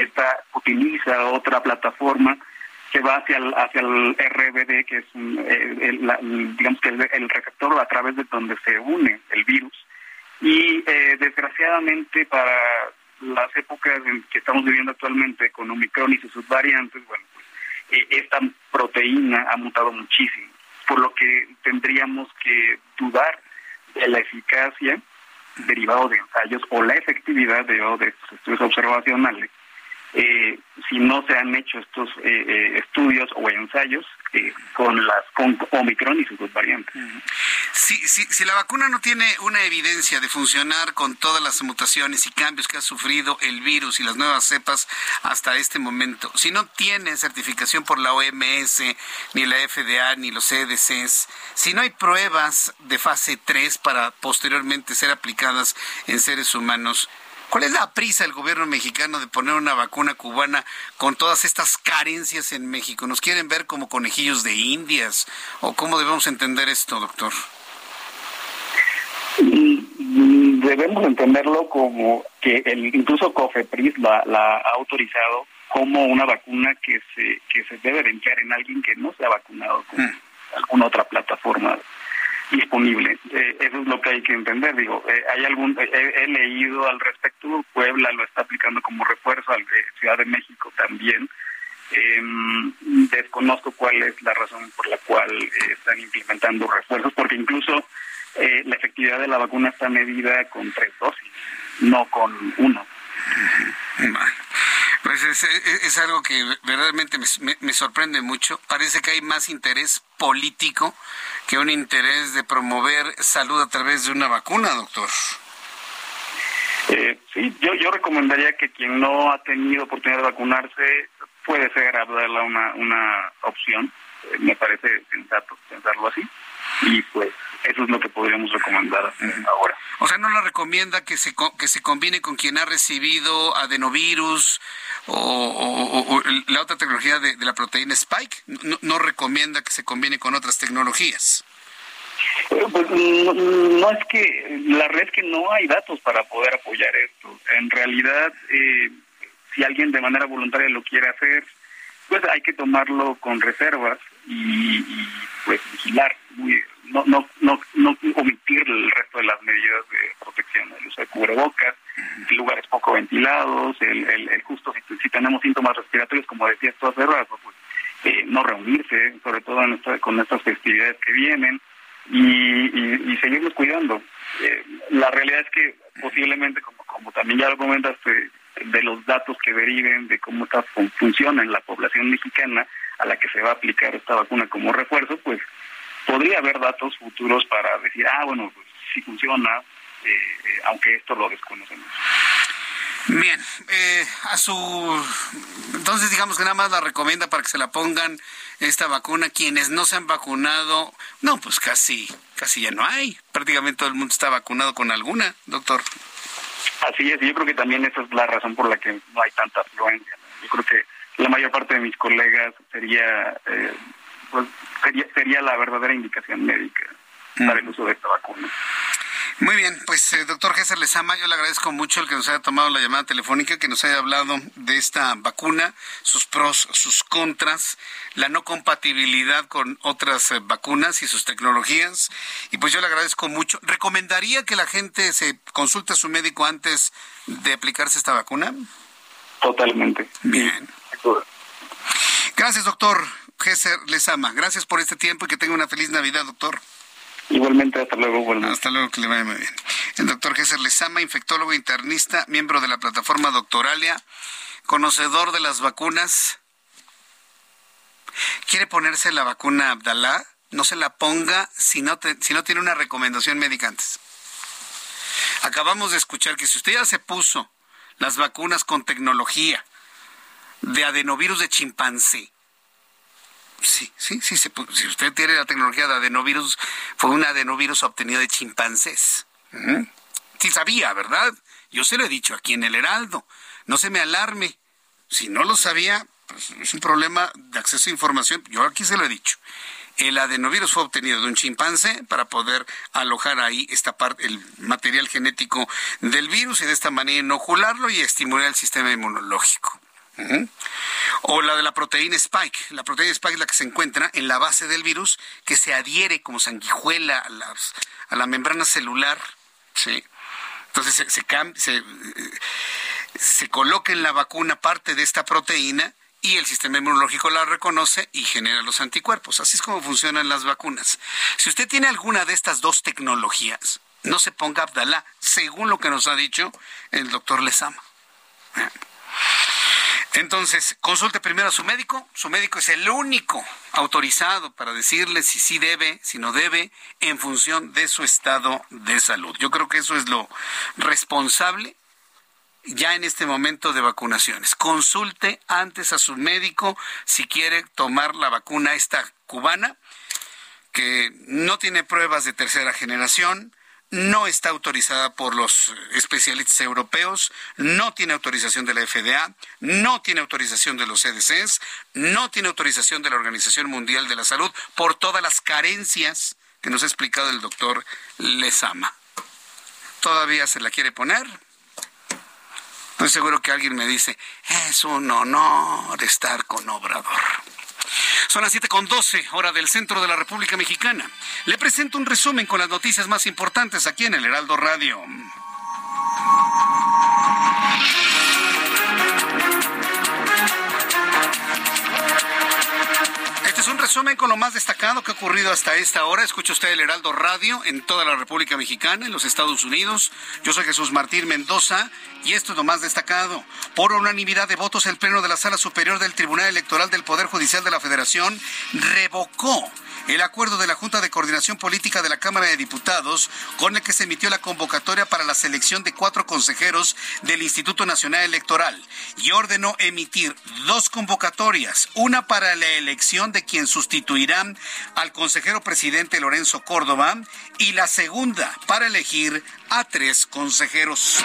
Esta utiliza otra plataforma que va hacia el, hacia el RBD, que es el, digamos que el, receptor a través de donde se une el virus. Y eh, desgraciadamente para las épocas en que estamos viviendo actualmente con Omicron y sus variantes, bueno, pues eh, esta proteína ha mutado muchísimo, por lo que tendríamos que dudar de la eficacia derivado de ensayos o la efectividad de estos estudios observacionales eh, si no se han hecho estos eh, eh, estudios o ensayos eh, con las con Omicron y sus variantes. Si, si, si, la vacuna no tiene una evidencia de funcionar con todas las mutaciones y cambios que ha sufrido el virus y las nuevas cepas hasta este momento, si no tiene certificación por la OMS, ni la FDA, ni los CDCs, si no hay pruebas de fase 3 para posteriormente ser aplicadas en seres humanos, ¿Cuál es la prisa del gobierno mexicano de poner una vacuna cubana con todas estas carencias en México? ¿Nos quieren ver como conejillos de indias? ¿O cómo debemos entender esto, doctor? Debemos entenderlo como que el, incluso COFEPRIS la, la ha autorizado como una vacuna que se que se debe de emplear en alguien que no se ha vacunado con mm. alguna otra plataforma disponible. Eh, eso es lo que hay que entender. Digo, eh, hay algún he, leído al respecto. Puebla lo está aplicando como refuerzo, al, Ciudad de México también. Em, desconozco cuál es la razón por la cual eh, están implementando refuerzos, porque incluso la efectividad de la vacuna está medida con tres dosis, no con uno. Pues es, algo que verdaderamente me, sorprende mucho. Parece que hay más interés político que un interés de promover salud a través de una vacuna, doctor. Eh, sí, yo, yo recomendaría que quien no ha tenido oportunidad de vacunarse puede ser darle una, una opción. Eh, me parece sensato pensarlo así. Y pues eso es lo que podríamos recomendar ahora. O sea, ¿no la recomienda que se, que se combine con quien ha recibido adenovirus o, la otra tecnología de, la proteína Spike? No, recomienda que se combine con otras tecnologías? Eh, pues no, es que, la red es que no hay datos para poder apoyar esto. En realidad, eh, si alguien de manera voluntaria lo quiere hacer, pues hay que tomarlo con reservas y, y pues vigilar muy, no, no, no, no omitir el resto de las medidas de protección, el uso de cubrebocas, lugares poco ventilados, el, el, justo si, tenemos síntomas respiratorios, como decías tú hace rato, pues eh, no reunirse, sobre todo en con estas festividades que vienen, y, y, seguirnos cuidando. Eh, la realidad es que posiblemente, como, como también ya lo comentaste, de los datos que deriven de cómo está, funciona en la población mexicana a la que se va a aplicar esta vacuna como refuerzo, pues podría haber datos futuros para decir, ah, bueno, pues sí funciona, eh, eh, aunque esto lo desconocemos. Bien, eh, a su entonces digamos que nada más la recomienda para que se la pongan esta vacuna quienes no se han vacunado, no, pues casi casi ya no hay, prácticamente todo el mundo está vacunado con alguna, doctor. Así es, yo creo que también esa es la razón por la que no hay tanta afluencia. Yo creo que la mayor parte de mis colegas sería eh, pues sería, sería la verdadera indicación médica para el uso de esta vacuna. Muy bien, pues eh, doctor César Lezama, yo le agradezco mucho el que nos haya tomado la llamada telefónica, que nos haya hablado de esta vacuna, sus pros, sus contras, la no compatibilidad con otras eh, vacunas y sus tecnologías. Y pues yo le agradezco mucho. ¿Recomendaría que la gente se consulte a su médico antes de aplicarse esta vacuna? Totalmente. Bien. Gracias, doctor. Gesser Lezama. Gracias por este tiempo y que tenga una feliz Navidad, doctor. Igualmente, hasta luego. Hasta luego, que le vaya muy bien. El doctor Gesser Lezama, infectólogo internista, miembro de la plataforma Doctoralia, conocedor de las vacunas. ¿Quiere ponerse la vacuna Abdalá? No se la ponga si no, si no tiene una recomendación médica antes. Acabamos de escuchar que si usted ya se puso las vacunas con tecnología de adenovirus de chimpancé, Sí, sí, sí. si usted tiene la tecnología de adenovirus, fue un adenovirus obtenido de chimpancés. Sí sabía, ¿verdad? Yo se lo he dicho aquí en el Heraldo. No se me alarme. Si no lo sabía, pues es un problema de acceso a información. Yo aquí se lo he dicho. El adenovirus fue obtenido de un chimpancé para poder alojar ahí esta parte, el material genético del virus y de esta manera inocularlo y estimular el sistema inmunológico. O la de la proteína spike. La proteína spike es la que se encuentra en la base del virus que se adhiere como sanguijuela a, a la membrana celular. ¿sí? Entonces se, se, se, coloca en la vacuna parte de esta proteína y el sistema inmunológico la reconoce y genera los anticuerpos. Así es como funcionan las vacunas. Si usted tiene alguna de estas dos tecnologías, no se ponga Abdalá, según lo que nos ha dicho el doctor Lezama. Entonces, consulte primero a su médico. Su médico es el único autorizado para decirle si sí debe, si no debe, en función de su estado de salud. Yo creo que eso es lo responsable ya en este momento de vacunaciones. Consulte antes a su médico si quiere tomar la vacuna esta cubana, que no tiene pruebas de tercera generación, no está autorizada por los especialistas europeos, no tiene autorización de la FDA, no tiene autorización de los CDCs, no tiene autorización de la Organización Mundial de la Salud por todas las carencias que nos ha explicado el doctor Lezama. todavía se la quiere poner. Estoy seguro que alguien me dice, es un honor estar con Obrador. Son las 7 con 12, hora del centro de la República Mexicana. Le presento un resumen con las noticias más importantes aquí en el Heraldo Radio. Resumen con lo más destacado que ha ocurrido hasta esta hora. Escucha usted el Heraldo Radio en toda la República Mexicana, en los Estados Unidos. Yo soy Jesús Martín Mendoza y esto es lo más destacado. Por unanimidad de votos, el Pleno de la Sala Superior del Tribunal Electoral del Poder Judicial de la Federación revocó el acuerdo de la Junta de Coordinación Política de la Cámara de Diputados con el que se emitió la convocatoria para la selección de cuatro consejeros del Instituto Nacional Electoral y ordenó emitir dos convocatorias, una para la elección de quien sustituirá al consejero presidente Lorenzo Córdoba y la segunda para elegir a tres consejeros.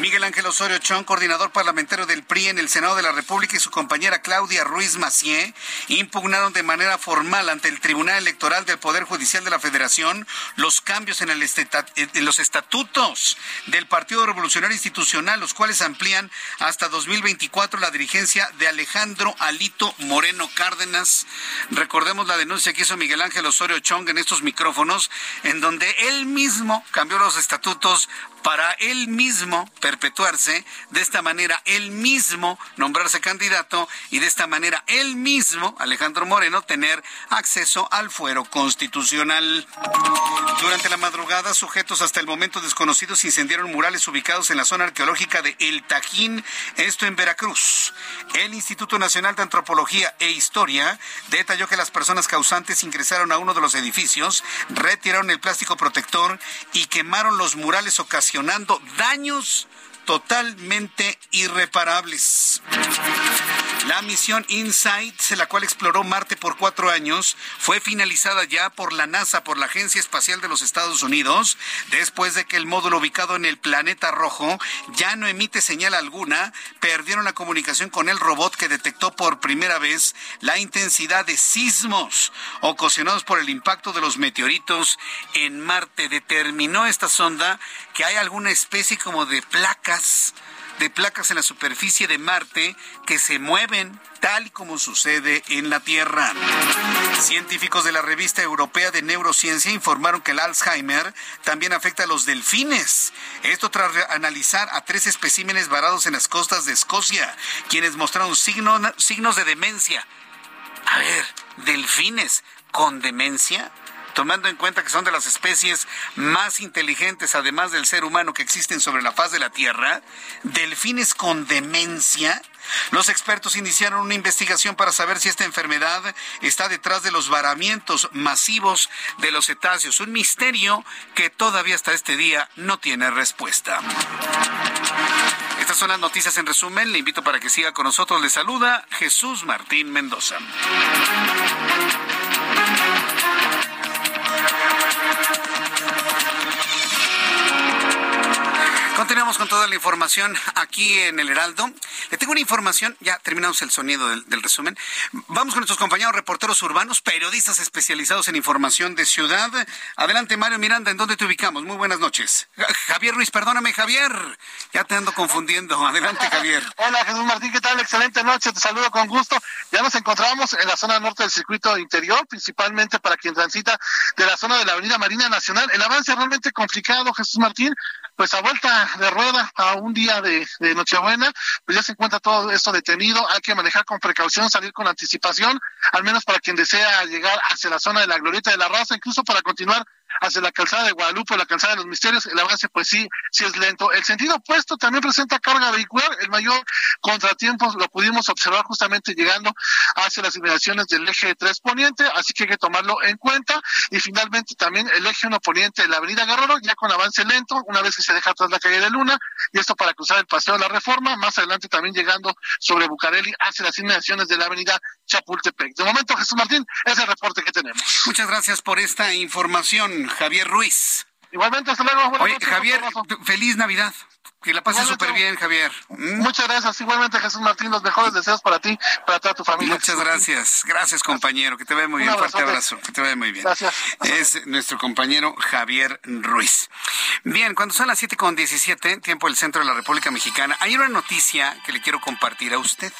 Miguel Ángel Osorio Chong, coordinador parlamentario del PRI en el Senado de la República, y su compañera Claudia Ruiz Macié impugnaron de manera formal ante el Tribunal Electoral del Poder Judicial de la Federación los cambios en, en los estatutos del Partido Revolucionario Institucional, los cuales amplían hasta 2024 la dirigencia de Alejandro Alito Moreno Cárdenas. Recordemos la denuncia que hizo Miguel Ángel Osorio Chong en estos micrófonos, en donde él mismo cambió los estatutos para él mismo perpetuarse, de esta manera él mismo nombrarse candidato y de esta manera él mismo, Alejandro Moreno, tener acceso al fuero constitucional. Durante la madrugada, sujetos hasta el momento desconocidos incendiaron murales ubicados en la zona arqueológica de El Tajín, esto en Veracruz. El Instituto Nacional de Antropología e Historia detalló que las personas causantes ingresaron a uno de los edificios, retiraron el plástico protector y quemaron los murales ocasionales daños totalmente irreparables. La misión InSight, la cual exploró Marte por cuatro años, fue finalizada ya por la NASA, por la Agencia Espacial de los Estados Unidos, después de que el módulo ubicado en el planeta rojo ya no emite señal alguna, perdieron la comunicación con el robot que detectó por primera vez la intensidad de sismos ocasionados por el impacto de los meteoritos en Marte. Determinó esta sonda que hay alguna especie como de placas de placas en la superficie de Marte que se mueven tal y como sucede en la Tierra. Científicos de la revista europea de neurociencia informaron que el Alzheimer también afecta a los delfines. Esto tras analizar a tres especímenes varados en las costas de Escocia, quienes mostraron signos de demencia. A ver, delfines con demencia tomando en cuenta que son de las especies más inteligentes, además del ser humano, que existen sobre la faz de la Tierra, delfines con demencia. Los expertos iniciaron una investigación para saber si esta enfermedad está detrás de los varamientos masivos de los cetáceos, un misterio que todavía hasta este día no tiene respuesta. Estas son las noticias en resumen. Le invito para que siga con nosotros. Le saluda Jesús Martín Mendoza. Continuamos con toda la información aquí en el Heraldo. Le tengo una información, ya terminamos el sonido del, resumen. Vamos con nuestros compañeros reporteros urbanos, periodistas especializados en información de ciudad. Adelante, Mario Miranda, ¿en dónde te ubicamos? Muy buenas noches. Javier Ruiz, perdóname, Javier. Ya te ando confundiendo. *laughs* Adelante, Javier. Hola, Jesús Martín, ¿qué tal? Excelente noche, te saludo con gusto. Ya nos encontramos en la zona norte del circuito interior, principalmente para quien transita de la zona de la Avenida Marina Nacional. El avance realmente complicado, Jesús Martín pues a vuelta de rueda a un día de, Nochebuena, pues ya se encuentra todo esto detenido, hay que manejar con precaución, salir con anticipación, al menos para quien desea llegar hacia la zona de la glorieta de la raza, incluso para continuar hacia la calzada de Guadalupe, la calzada de los misterios, el avance pues sí, sí es lento. El sentido opuesto también presenta carga vehicular, el mayor contratiempo lo pudimos observar justamente llegando hacia las inmediaciones del eje 3 poniente, así que hay que tomarlo en cuenta. Y finalmente también el eje 1 poniente de la avenida Guerrero, ya con avance lento, una vez que se deja atrás la calle de Luna, y esto para cruzar el paseo de la Reforma, más adelante también llegando sobre Bucareli hacia las inmediaciones de la avenida Chapultepec. De momento, Jesús Martín, es el reporte que tenemos. Muchas gracias por esta información. Javier Ruiz. Igualmente, hasta luego. Oye, Javier, feliz Navidad. Que la pases súper bien, Javier. ¿Mm? Muchas gracias. Igualmente, Jesús Martín, los mejores deseos para ti, para toda tu familia. Muchas gracias. Gracias, compañero. Que te vea muy bien. Un fuerte abrazo. Que te vea muy bien. Gracias. Es nuestro compañero Javier Ruiz. Bien, cuando son las siete con 17, tiempo del centro de la República Mexicana, hay una noticia que le quiero compartir a usted.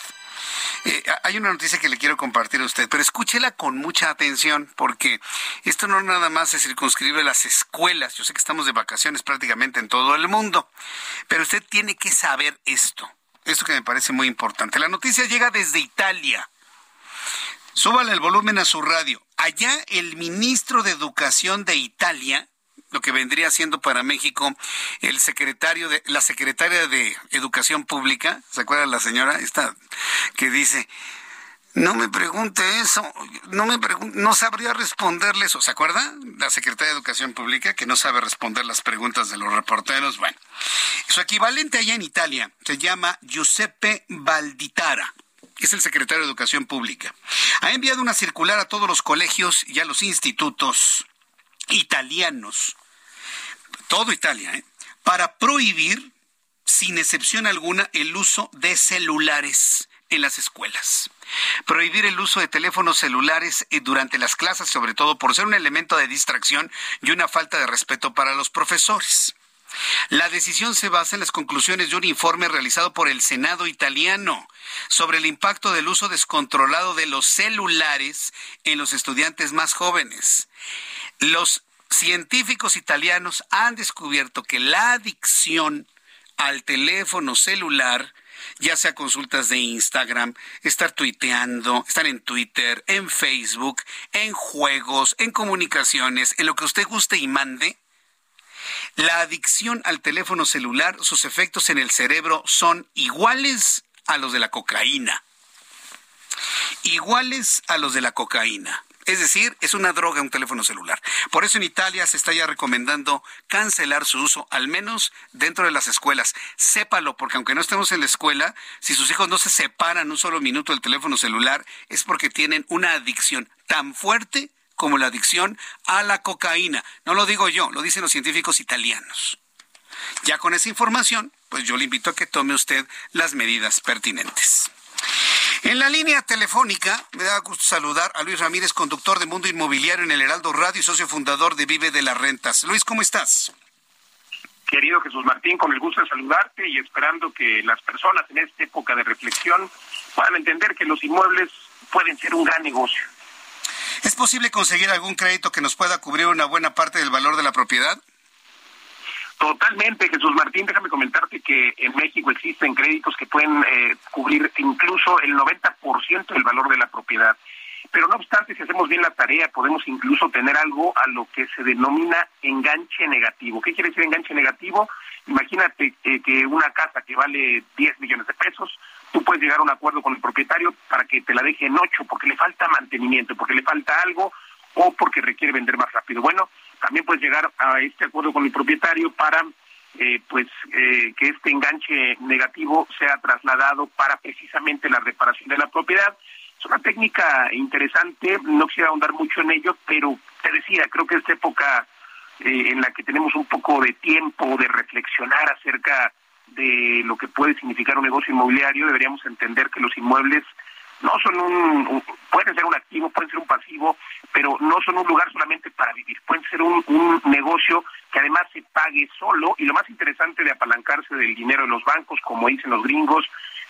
Eh, hay una noticia que le quiero compartir a usted, pero escúchela con mucha atención porque esto no nada más se circunscribe a las escuelas. Yo sé que estamos de vacaciones prácticamente en todo el mundo, pero usted tiene que saber esto. Esto que me parece muy importante. La noticia llega desde Italia. Súbale el volumen a su radio. Allá el ministro de Educación de Italia lo que vendría siendo para México el secretario de la secretaria de Educación Pública, ¿se acuerda la señora esta que dice no me pregunte eso, no me no sabría responderle eso, ¿se acuerda? La secretaria de Educación Pública que no sabe responder las preguntas de los reporteros, bueno. Su equivalente allá en Italia se llama Giuseppe Valditara es el secretario de Educación Pública. Ha enviado una circular a todos los colegios y a los institutos italianos, todo Italia, ¿eh? para prohibir, sin excepción alguna, el uso de celulares en las escuelas. Prohibir el uso de teléfonos celulares eh, durante las clases, sobre todo por ser un elemento de distracción y una falta de respeto para los profesores. La decisión se basa en las conclusiones de un informe realizado por el Senado italiano sobre el impacto del uso descontrolado de los celulares en los estudiantes más jóvenes. Los científicos italianos han descubierto que la adicción al teléfono celular, ya sea consultas de Instagram, estar tuiteando, estar en Twitter, en Facebook, en juegos, en comunicaciones, en lo que usted guste y mande, la adicción al teléfono celular, sus efectos en el cerebro son iguales a los de la cocaína. Iguales a los de la cocaína. Es decir, es una droga un teléfono celular. Por eso en Italia se está ya recomendando cancelar su uso, al menos dentro de las escuelas. Sépalo, porque aunque no estemos en la escuela, si sus hijos no se separan un solo minuto del teléfono celular, es porque tienen una adicción tan fuerte como la adicción a la cocaína. No lo digo yo, lo dicen los científicos italianos. Ya con esa información, pues yo le invito a que tome usted las medidas pertinentes. En la línea telefónica, me da gusto saludar a Luis Ramírez, conductor de Mundo Inmobiliario en el Heraldo Radio y socio fundador de Vive de las Rentas. Luis, ¿cómo estás? Querido Jesús Martín, con el gusto de saludarte y esperando que las personas en esta época de reflexión puedan entender que los inmuebles pueden ser un gran negocio. ¿Es posible conseguir algún crédito que nos pueda cubrir una buena parte del valor de la propiedad? Totalmente, Jesús Martín, déjame comentarte que en México existen créditos que pueden eh, cubrir incluso el 90% del valor de la propiedad. Pero no obstante, si hacemos bien la tarea, podemos incluso tener algo a lo que se denomina enganche negativo. ¿Qué quiere decir enganche negativo? Imagínate eh, que una casa que vale 10 millones de pesos, tú puedes llegar a un acuerdo con el propietario para que te la deje en 8 porque le falta mantenimiento, porque le falta algo o porque requiere vender más rápido. Bueno, también puedes llegar a este acuerdo con el propietario para eh, pues eh, que este enganche negativo sea trasladado para precisamente la reparación de la propiedad. Es una técnica interesante, no quisiera ahondar mucho en ello, pero te decía, creo que esta época eh, en la que tenemos un poco de tiempo de reflexionar acerca de lo que puede significar un negocio inmobiliario, deberíamos entender que los inmuebles no son un, pueden ser un activo, pueden ser un pasivo, pero no son un lugar solamente para vivir, pueden ser un, un negocio que además se pague solo. Y lo más interesante de apalancarse del dinero de los bancos, como dicen los gringos,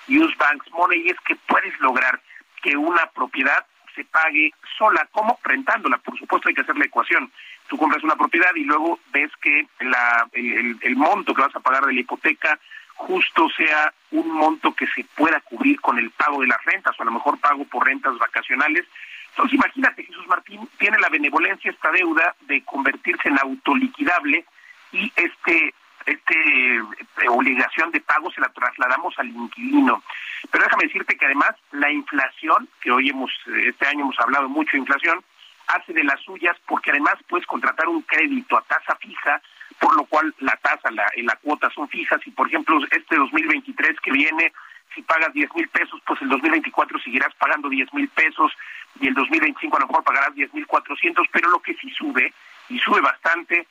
use banks money, es que puedes lograr que una propiedad se pague sola, como rentándola, por supuesto hay que hacer la ecuación. Tú compras una propiedad y luego ves que la, el, el monto que vas a pagar de la hipoteca justo sea un monto que se pueda cubrir con el pago de las rentas o a lo mejor pago por rentas vacacionales. Entonces imagínate, Jesús Martín tiene la benevolencia esta deuda de convertirse en autoliquidable y este este eh, obligación de pago se la trasladamos al inquilino. Pero déjame decirte que además la inflación, que hoy hemos, este año hemos hablado mucho de inflación, hace de las suyas porque además puedes contratar un crédito a tasa fija por lo cual la tasa la, y la cuota son fijas y por ejemplo este 2023 que viene si pagas 10 mil pesos pues el 2024 seguirás pagando 10 mil pesos y el 2025 a lo mejor pagarás 10 mil 400 pero lo que sí sube y sube bastante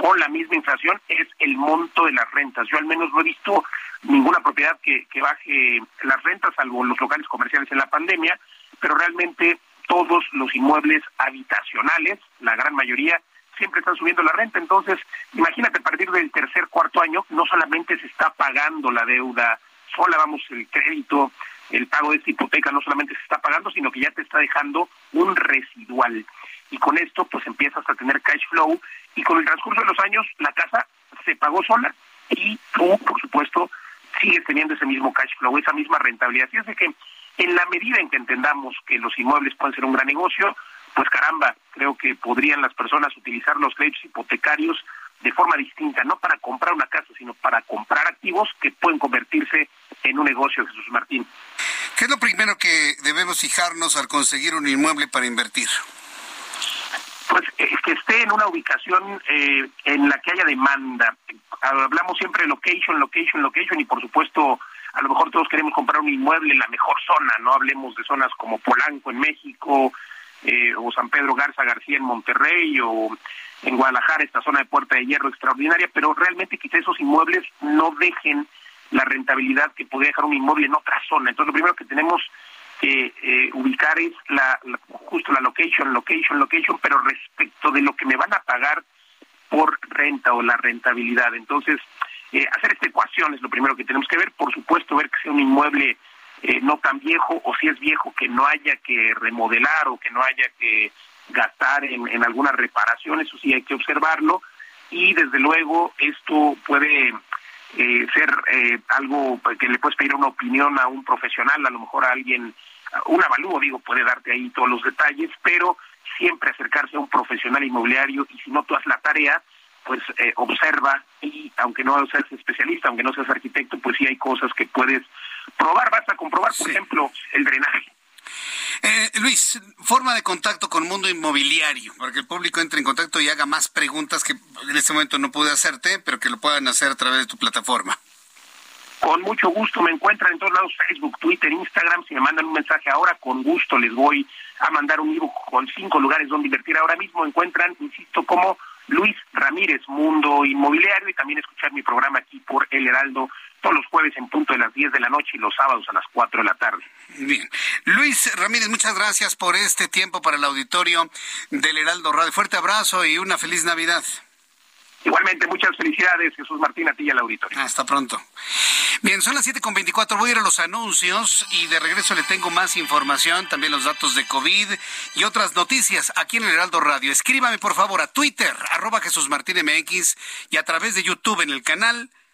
con la misma inflación es el monto de las rentas. Yo al menos no he visto ninguna propiedad que, que baje las rentas, salvo los locales comerciales en la pandemia, pero realmente todos los inmuebles habitacionales, la gran mayoría, siempre están subiendo la renta. Entonces, imagínate, a partir del tercer, cuarto año, no solamente se está pagando la deuda sola, vamos, el crédito, el pago de esta hipoteca no solamente se está pagando, sino que ya te está dejando un residual. Y con esto, pues empiezas a tener cash flow y con el transcurso de los años, la casa se pagó sola y tú, por supuesto, sigues teniendo ese mismo cash flow, esa misma rentabilidad. Así es que en la medida en que entendamos que los inmuebles pueden ser un gran negocio, pues caramba, creo que podrían las personas utilizar los créditos hipotecarios de forma distinta, no para comprar una casa, sino para comprar activos que pueden convertirse en un negocio, Jesús Martín. ¿Qué es lo primero que debemos fijarnos al conseguir un inmueble para invertir? Pues eh, que esté en una ubicación eh, en la que haya demanda. Hablamos siempre de location, location, location y por supuesto a lo mejor todos queremos comprar un inmueble en la mejor zona, no hablemos de zonas como Polanco en México eh, o San Pedro Garza García en Monterrey o en Guadalajara, esta zona de Puerta de Hierro extraordinaria, pero realmente quizá esos inmuebles no dejen la rentabilidad que podría dejar un inmueble en otra zona. Entonces lo primero que tenemos que eh, ubicar es la, justo la location, location, location, pero respecto de lo que me van a pagar por renta o la rentabilidad. Entonces, eh, hacer esta ecuación es lo primero que tenemos que ver. Por supuesto, ver que sea un inmueble eh, no tan viejo o si es viejo que no haya que remodelar o que no haya que gastar en, en alguna reparación, eso sí hay que observarlo. Y desde luego esto puede eh, ser eh, algo que le puedes pedir una opinión a un profesional, a lo mejor a alguien, un avalúo, digo, puede darte ahí todos los detalles, pero siempre acercarse a un profesional inmobiliario y si no tú haces la tarea, pues eh, observa y aunque no seas especialista, aunque no seas arquitecto, pues sí hay cosas que puedes probar, vas a comprobar, por ejemplo, el drenaje. Eh, Luis, forma de contacto con Mundo Inmobiliario, para que el público entre en contacto y haga más preguntas que en este momento no pude hacerte, pero que lo puedan hacer a través de tu plataforma. Con mucho gusto me encuentran en todos lados, Facebook, Twitter, Instagram. Si me mandan un mensaje ahora, con gusto les voy a mandar un libro con cinco lugares donde invertir. Ahora mismo encuentran, insisto, como Luis Ramírez, Mundo Inmobiliario, y también escuchar mi programa aquí por El Heraldo todos los jueves en punto de las 10 de la noche y los sábados a las 4 de la tarde. Bien. Luis Ramírez, muchas gracias por este tiempo para el auditorio del Heraldo Radio. Fuerte abrazo y una feliz Navidad. Igualmente, muchas felicidades, Jesús Martín, a ti y al auditorio. Hasta pronto. Bien, son las 7.24, voy a ir a los anuncios y de regreso le tengo más información, también los datos de COVID y otras noticias aquí en el Heraldo Radio. Escríbame por favor a Twitter, arroba Jesús Martín MX y a través de YouTube en el canal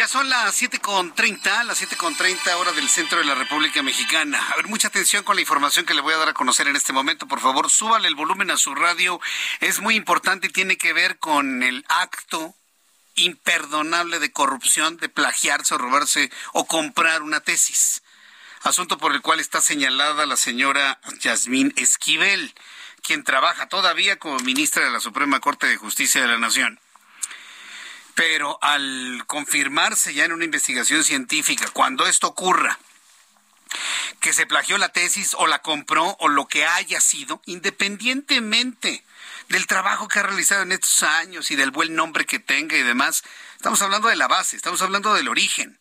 Ya son las 7.30, las 7.30 hora del centro de la República Mexicana. A ver, mucha atención con la información que le voy a dar a conocer en este momento. Por favor, súbale el volumen a su radio. Es muy importante y tiene que ver con el acto imperdonable de corrupción, de plagiarse o robarse o comprar una tesis. Asunto por el cual está señalada la señora Yasmín Esquivel, quien trabaja todavía como ministra de la Suprema Corte de Justicia de la Nación pero al confirmarse ya en una investigación científica, cuando esto ocurra, que se plagió la tesis o la compró o lo que haya sido, independientemente del trabajo que ha realizado en estos años y del buen nombre que tenga y demás, estamos hablando de la base, estamos hablando del origen.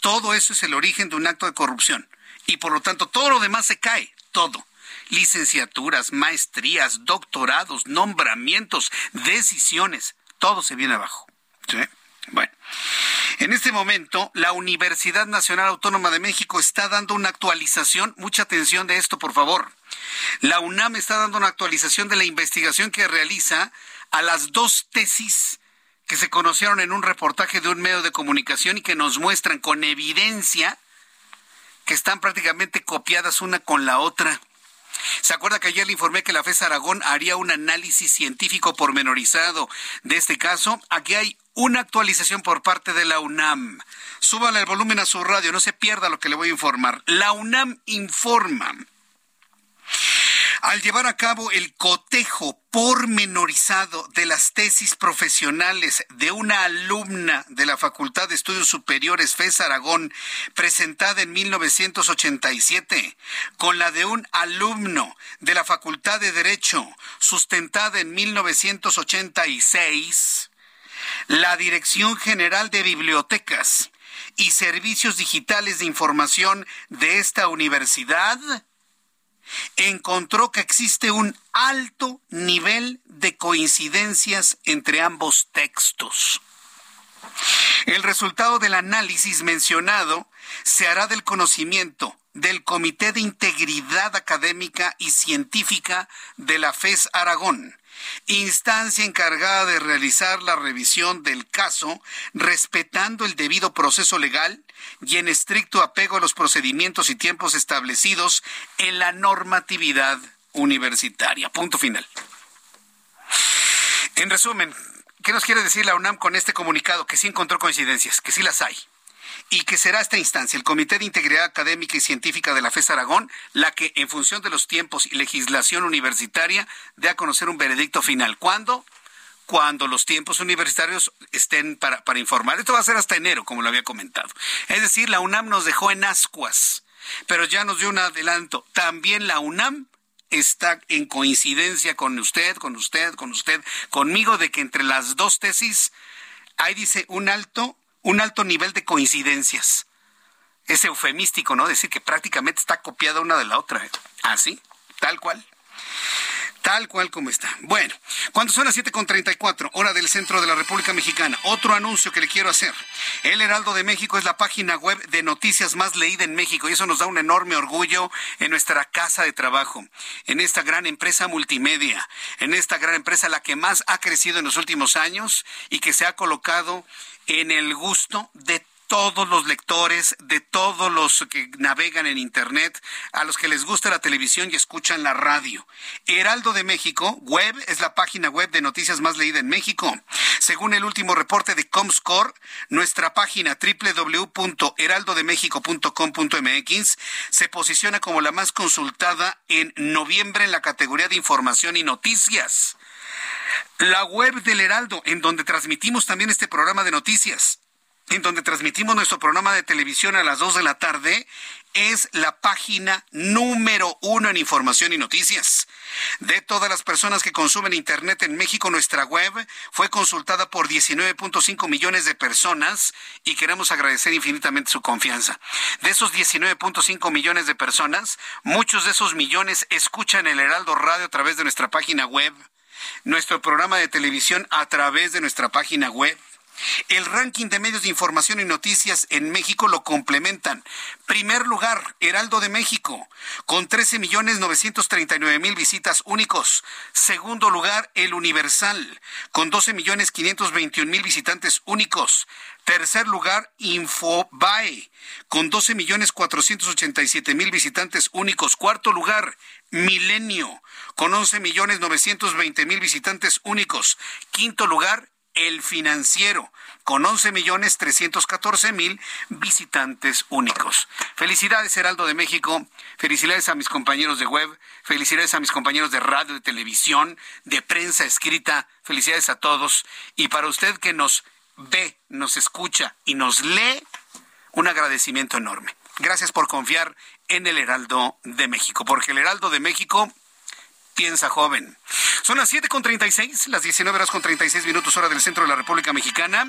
Todo eso es el origen de un acto de corrupción. Y por lo tanto, todo lo demás se cae, todo licenciaturas, maestrías, doctorados, nombramientos, decisiones, todo se viene abajo. Bueno, en este momento la Universidad Nacional Autónoma de México está dando una actualización, mucha atención de esto, por favor. La UNAM está dando una actualización de la investigación que realiza a las dos tesis que se conocieron en un reportaje de un medio de comunicación y que nos muestran con evidencia que están prácticamente copiadas una con la otra. ¿Se acuerda que ayer le informé que la FES Aragón haría un análisis científico pormenorizado de este caso? Aquí hay una actualización por parte de la UNAM. Súbale el volumen a su radio, no se pierda lo que le voy a informar. La UNAM informa al llevar a cabo el cotejo pormenorizado de las tesis profesionales de una alumna de la Facultad de Estudios Superiores FES Aragón, presentada en 1987, con la de un alumno de la Facultad de Derecho, sustentada en 1986, la Dirección General de Bibliotecas y Servicios Digitales de Información de esta universidad encontró que existe un alto nivel de coincidencias entre ambos textos. El resultado del análisis mencionado se hará del conocimiento del Comité de Integridad Académica y Científica de la FES Aragón, instancia encargada de realizar la revisión del caso respetando el debido proceso legal y en estricto apego a los procedimientos y tiempos establecidos en la normatividad universitaria. Punto final. En resumen, ¿qué nos quiere decir la UNAM con este comunicado? Que sí encontró coincidencias, que sí las hay y que será esta instancia, el Comité de Integridad Académica y Científica de la FES Aragón, la que, en función de los tiempos y legislación universitaria, dé a conocer un veredicto final. ¿Cuándo? Cuando los tiempos universitarios estén para, para informar. Esto va a ser hasta enero, como lo había comentado. Es decir, la UNAM nos dejó en ascuas, pero ya nos dio un adelanto. También la UNAM está en coincidencia con usted, con usted, con usted, conmigo, de que entre las dos tesis hay, dice, un alto un alto nivel de coincidencias. Es eufemístico, ¿no? Decir que prácticamente está copiada una de la otra. ¿eh? Así, tal cual. Tal cual como está. Bueno, cuando son las 7.34, hora del centro de la República Mexicana, otro anuncio que le quiero hacer. El Heraldo de México es la página web de noticias más leída en México y eso nos da un enorme orgullo en nuestra casa de trabajo, en esta gran empresa multimedia, en esta gran empresa la que más ha crecido en los últimos años y que se ha colocado en el gusto de todos los lectores, de todos los que navegan en Internet, a los que les gusta la televisión y escuchan la radio. Heraldo de México, web, es la página web de noticias más leída en México. Según el último reporte de Comscore, nuestra página www.heraldodemexico.com.mx se posiciona como la más consultada en noviembre en la categoría de información y noticias. La web del Heraldo, en donde transmitimos también este programa de noticias, en donde transmitimos nuestro programa de televisión a las 2 de la tarde, es la página número uno en información y noticias. De todas las personas que consumen Internet en México, nuestra web fue consultada por 19.5 millones de personas y queremos agradecer infinitamente su confianza. De esos 19.5 millones de personas, muchos de esos millones escuchan el Heraldo Radio a través de nuestra página web nuestro programa de televisión a través de nuestra página web. El ranking de medios de información y noticias en México lo complementan. Primer lugar, Heraldo de México, con 13 millones 939 mil visitas únicos. Segundo lugar, El Universal, con 12 millones 521 mil visitantes únicos. Tercer lugar, Infobae, con 12 millones 487 mil visitantes únicos. Cuarto lugar, Milenio, con 11 millones 920 mil visitantes únicos. Quinto lugar, El Financiero, con 11 millones 314 mil visitantes únicos. Felicidades, Heraldo de México. Felicidades a mis compañeros de web. Felicidades a mis compañeros de radio, de televisión, de prensa escrita. Felicidades a todos. Y para usted que nos ve, nos escucha y nos lee, un agradecimiento enorme. Gracias por confiar en el Heraldo de México, porque el Heraldo de México piensa joven. Son las 7 con 36, las 19 horas con 36 minutos hora del centro de la República Mexicana.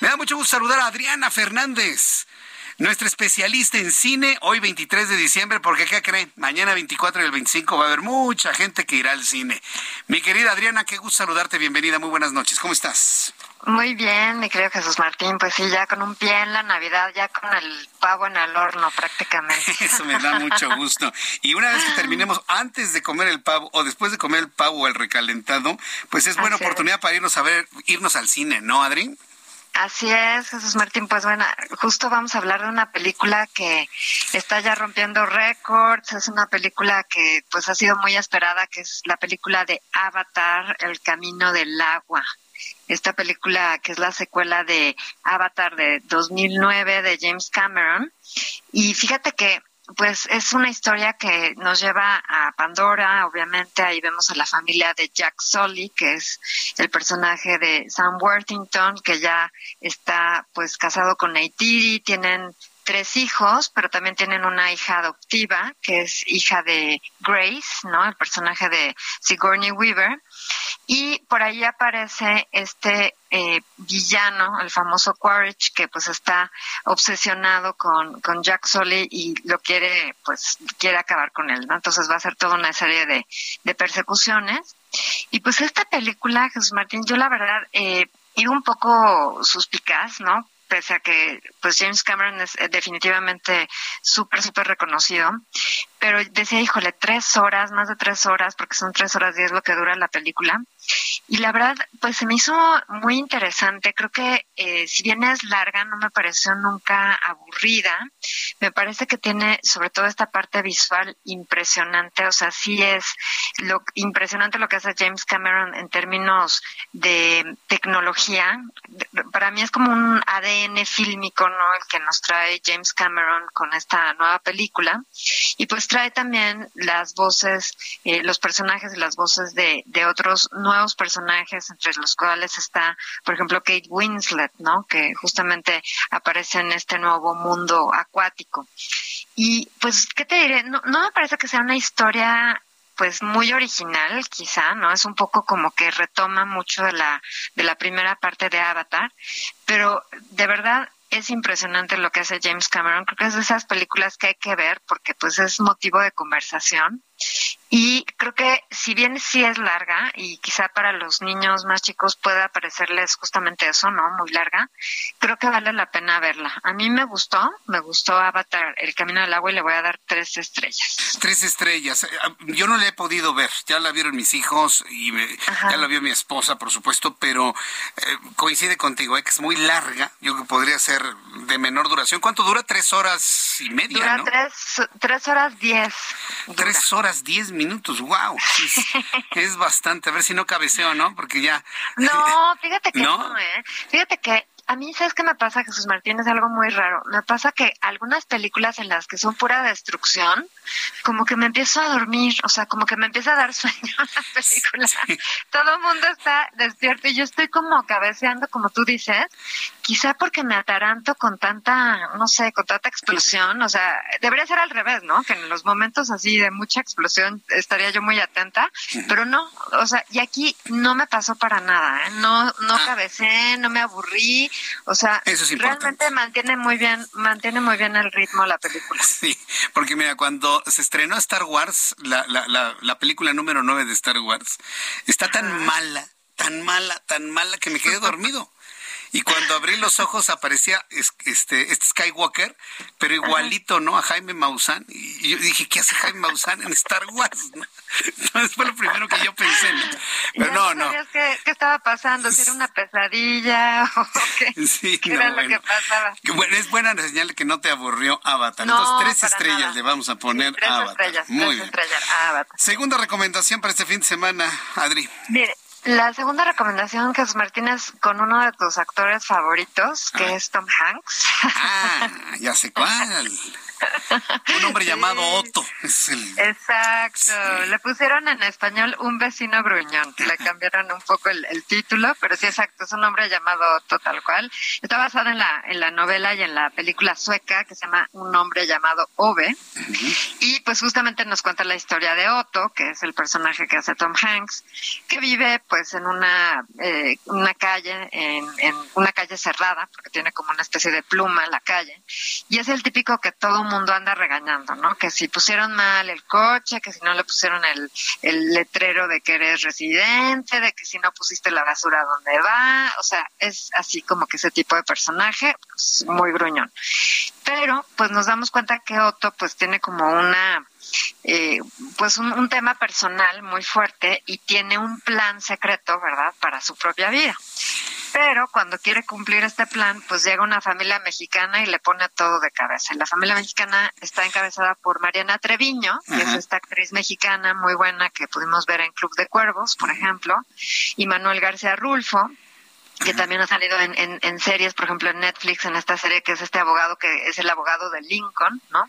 Me da mucho gusto saludar a Adriana Fernández, nuestra especialista en cine, hoy 23 de diciembre, porque ¿qué creen? Mañana 24 y el 25 va a haber mucha gente que irá al cine. Mi querida Adriana, qué gusto saludarte, bienvenida, muy buenas noches, ¿cómo estás? Muy bien, mi querido Jesús Martín, pues sí, ya con un pie en la Navidad, ya con el pavo en el horno prácticamente. *laughs* Eso me da mucho gusto. Y una vez que terminemos, antes de comer el pavo o después de comer el pavo o el recalentado, pues es buena oportunidad para irnos a ver, irnos al cine, ¿no, Adri? Así es, Jesús Martín. Pues bueno, justo vamos a hablar de una película que está ya rompiendo récords. Es una película que pues ha sido muy esperada, que es la película de Avatar, El Camino del Agua. Esta película que es la secuela de Avatar de 2009 de James Cameron. Y fíjate que pues es una historia que nos lleva a Pandora, obviamente ahí vemos a la familia de Jack Sully, que es el personaje de Sam Worthington, que ya está pues casado con Neytiri, tienen tres hijos, pero también tienen una hija adoptiva, que es hija de Grace, ¿no? El personaje de Sigourney Weaver. Y por ahí aparece este eh, villano, el famoso Quaritch, que pues está obsesionado con, con Jack Sully y lo quiere, pues quiere acabar con él, ¿no? Entonces va a ser toda una serie de, de persecuciones. Y pues esta película, Jesús Martín, yo la verdad, eh, iba un poco suspicaz, ¿no? Pese a que pues James Cameron es eh, definitivamente súper, súper reconocido, pero decía, híjole, tres horas, más de tres horas, porque son tres horas diez lo que dura la película, y la verdad, pues se me hizo muy interesante. Creo que eh, si bien es larga, no me pareció nunca aburrida. Me parece que tiene sobre todo esta parte visual impresionante. O sea, sí es lo impresionante lo que hace James Cameron en términos de tecnología. Para mí es como un ADN fílmico, ¿no? El que nos trae James Cameron con esta nueva película. Y pues trae también las voces, eh, los personajes y las voces de, de otros nuevos personajes, entre los cuales está, por ejemplo, Kate Winslet, ¿no? Que justamente aparece en este nuevo mundo acuático. Y pues, ¿qué te diré? No, no me parece que sea una historia pues muy original quizá, ¿no? Es un poco como que retoma mucho de la de la primera parte de Avatar, pero de verdad es impresionante lo que hace James Cameron. Creo que es de esas películas que hay que ver porque pues es motivo de conversación y creo que si bien sí es larga y quizá para los niños más chicos pueda parecerles justamente eso, ¿no? Muy larga, creo que vale la pena verla. A mí me gustó, me gustó Avatar, El Camino del Agua y le voy a dar tres estrellas. Tres estrellas. Eh, yo no la he podido ver, ya la vieron mis hijos y ya la vio mi esposa, por supuesto, pero eh, coincide contigo, ¿eh? que es muy larga. Yo que podría ser de menor duración. ¿Cuánto dura? Tres horas y media, dura tres, tres horas diez. Tres horas diez minutos, wow. *laughs* Es, bastante. A ver si no cabeceo, ¿no? Porque ya. No, fíjate que *laughs* no, ¿eh? Fíjate que a mí, ¿sabes qué me pasa, Jesús Martín? Es algo muy raro. Me pasa que algunas películas en las que son pura destrucción, como que me empiezo a dormir, o sea, como que me empieza a dar *laughs* sueño la película. Todo el mundo está despierto y yo estoy como cabeceando, como tú dices, quizá porque me ataranto con tanta, no sé, con tanta explosión, o sea, debería ser al revés, ¿no? Que en los momentos así de mucha explosión estaría yo muy atenta, pero no, o sea, y aquí no me pasó para nada, ¿eh? No, no ah. cabecé, no me aburrí, o sea, realmente mantiene muy bien, mantiene muy bien el ritmo la película. *laughs* Sí, porque mira, cuando se estrenó Star Wars, la, la, la, la película número 9 de Star Wars, está tan mala, tan mala, tan mala que me quedé dormido. Y cuando abrí los ojos aparecía este, este Skywalker, pero igualito, ¿no? A Jaime Maussan. Y yo dije, ¿qué hace Jaime Maussan en Star Wars? *laughs* Entonces fue lo primero que yo pensé, ¿no? *laughs* Pero no, no. Qué, qué, estaba pasando? ¿Si era una *laughs* pesadilla o qué? Sí, ¿Qué era lo que pasaba? Bueno, es buena señal que no te aburrió Avatar. Entonces, tres estrellas le vamos a poner tres a Avatar. Estrellas, Muy tres bien. estrellas a Avatar. Segunda recomendación para este fin de semana, Adri. Mire, la segunda recomendación, Jesús Martínez, con uno de tus actores favoritos, que ah. es Tom Hanks. Ah, ya sé cuál. *laughs* Un hombre *laughs* llamado Otto. Exacto. Le pusieron en español un vecino gruñón. Le cambiaron un poco el, título, pero sí, exacto. Es un hombre llamado Otto, tal cual. Está basado en la, en la novela y en la película sueca que se llama Un hombre llamado Ove. Y pues justamente nos cuenta la historia de Otto, que es el personaje que hace Tom Hanks, que vive pues en una, eh, una calle, en, en una calle cerrada, porque tiene como una especie de pluma en la calle. Y es el típico que todo mundo anda regañando, ¿no? Que si pusieron mal el coche, que si no le pusieron el, el letrero de que eres residente, de que si no pusiste la basura donde va, o sea, es así como que ese tipo de personaje, pues, muy gruñón. Pero, pues nos damos cuenta que Otto, pues tiene como una, eh, pues un, un, tema personal muy fuerte y tiene un plan secreto, ¿verdad?, para su propia vida. Pero cuando quiere cumplir este plan, pues llega una familia mexicana y le pone todo de cabeza. La familia mexicana está encabezada por Mariana Treviño, que es esta actriz mexicana muy buena que pudimos ver en Club de Cuervos, por ejemplo, y Manuel García Rulfo, que también ha salido en, en, series, por ejemplo en Netflix, en esta serie que es este abogado que es el abogado de Lincoln, ¿no?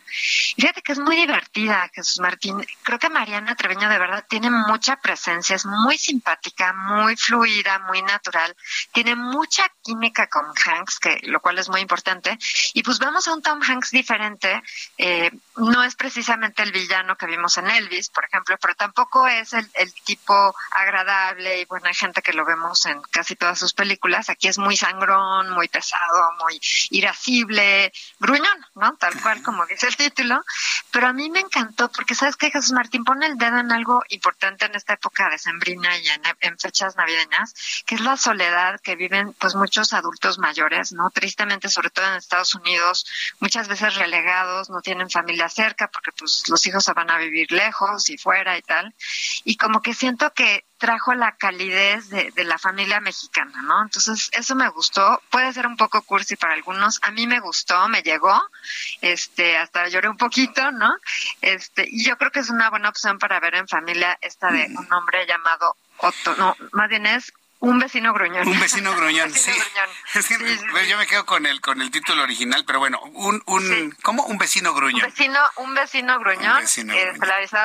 Fíjate que es muy divertida, Jesús Martín. Creo que Mariana Treviño de verdad tiene mucha presencia, es muy simpática, muy fluida, muy natural, tiene mucha química con Hanks, que lo cual es muy importante. Y pues vemos a un Tom Hanks diferente, eh, no es precisamente el villano que vimos en Elvis, por ejemplo, pero tampoco es el, el tipo agradable y buena gente que lo vemos en casi todas sus películas Aquí es muy sangrón, muy pesado, muy irascible, gruñón, ¿no? Tal cual como dice el título. Pero a mí me encantó porque, ¿sabes qué, Jesús Martín? Pone el dedo en algo importante en esta época de sembrina y en, fechas navideñas, que es la soledad que viven pues muchos adultos mayores, ¿no? Tristemente, sobre todo en Estados Unidos, muchas veces relegados, no tienen familia cerca porque pues los hijos se van a vivir lejos y fuera y tal. Y como que siento que trajo la calidez de, de, la familia mexicana, ¿no? Entonces, eso me gustó. Puede ser un poco cursi para algunos. A mí me gustó, me llegó. Este, hasta lloré un poquito, ¿no? Este, y yo creo que es una buena opción para ver en familia esta de un hombre llamado Otto. No, más bien es un vecino gruñón. Un vecino *laughs* gruñón, sí. *laughs* Es que yo me quedo con el con el título original, pero bueno, un un ¿cómo? Un vecino gruñón. Un vecino un vecino gruñón, eh,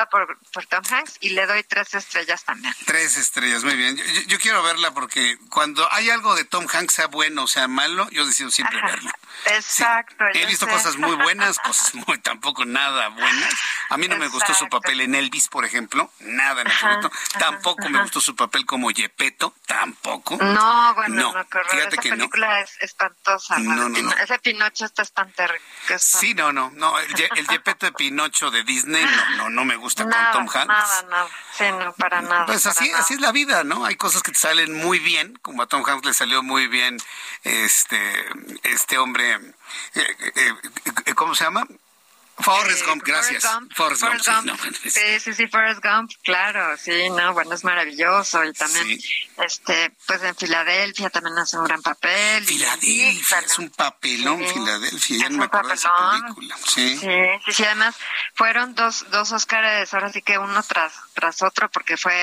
por, por Tom Hanks y le doy tres estrellas también. Tres estrellas, muy bien. Yo, quiero verla porque cuando hay algo de Tom Hanks sea bueno o sea malo, yo decido siempre verlo. Exacto. he visto cosas muy buenas, *laughs* cosas muy tampoco nada buenas. A mí no me gustó su papel en Elvis, por ejemplo, nada en absoluto. tampoco me gustó su papel como Yepeto, tampoco. No, bueno, no, Fíjate Esa que película es espantosa. No, no, no. Ese Pinocho está espantero. Sí, no, no, no. El, el de Pinocho de Disney no, no, no me gusta con Tom Hanks. Nada, nada. Sí, no, para nada. Pues así, así es la vida, ¿no? Hay cosas que te salen muy bien, como a Tom Hanks le salió muy bien este, este hombre, eh, eh, eh, ¿cómo se llama? Forrest Gump, gracias. Forrest Gump. Sí, sí, sí, Forrest Gump, claro, sí, no, bueno, es maravilloso y también, este, pues en Filadelfia también hace un gran papel. Filadelfia, es un papelón, Filadelfia, ya no me acuerdo de esa película. Sí. sí, sí, además fueron dos, dos Oscars, ahora sí que uno tras, tras otro, porque fue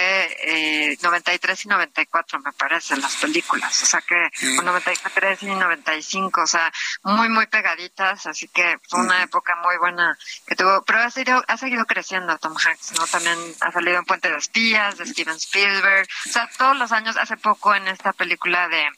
eh, 93 y 94, me parece, las películas, o sea que, 93 y 95, o sea, muy, muy pegaditas, así que fue una época muy buena que tuvo, pero ha seguido, ha seguido creciendo Tom Hanks, ¿no? También ha salido en Puente de Espías, de Steven Spielberg, o sea, todos los años, hace poco en esta película de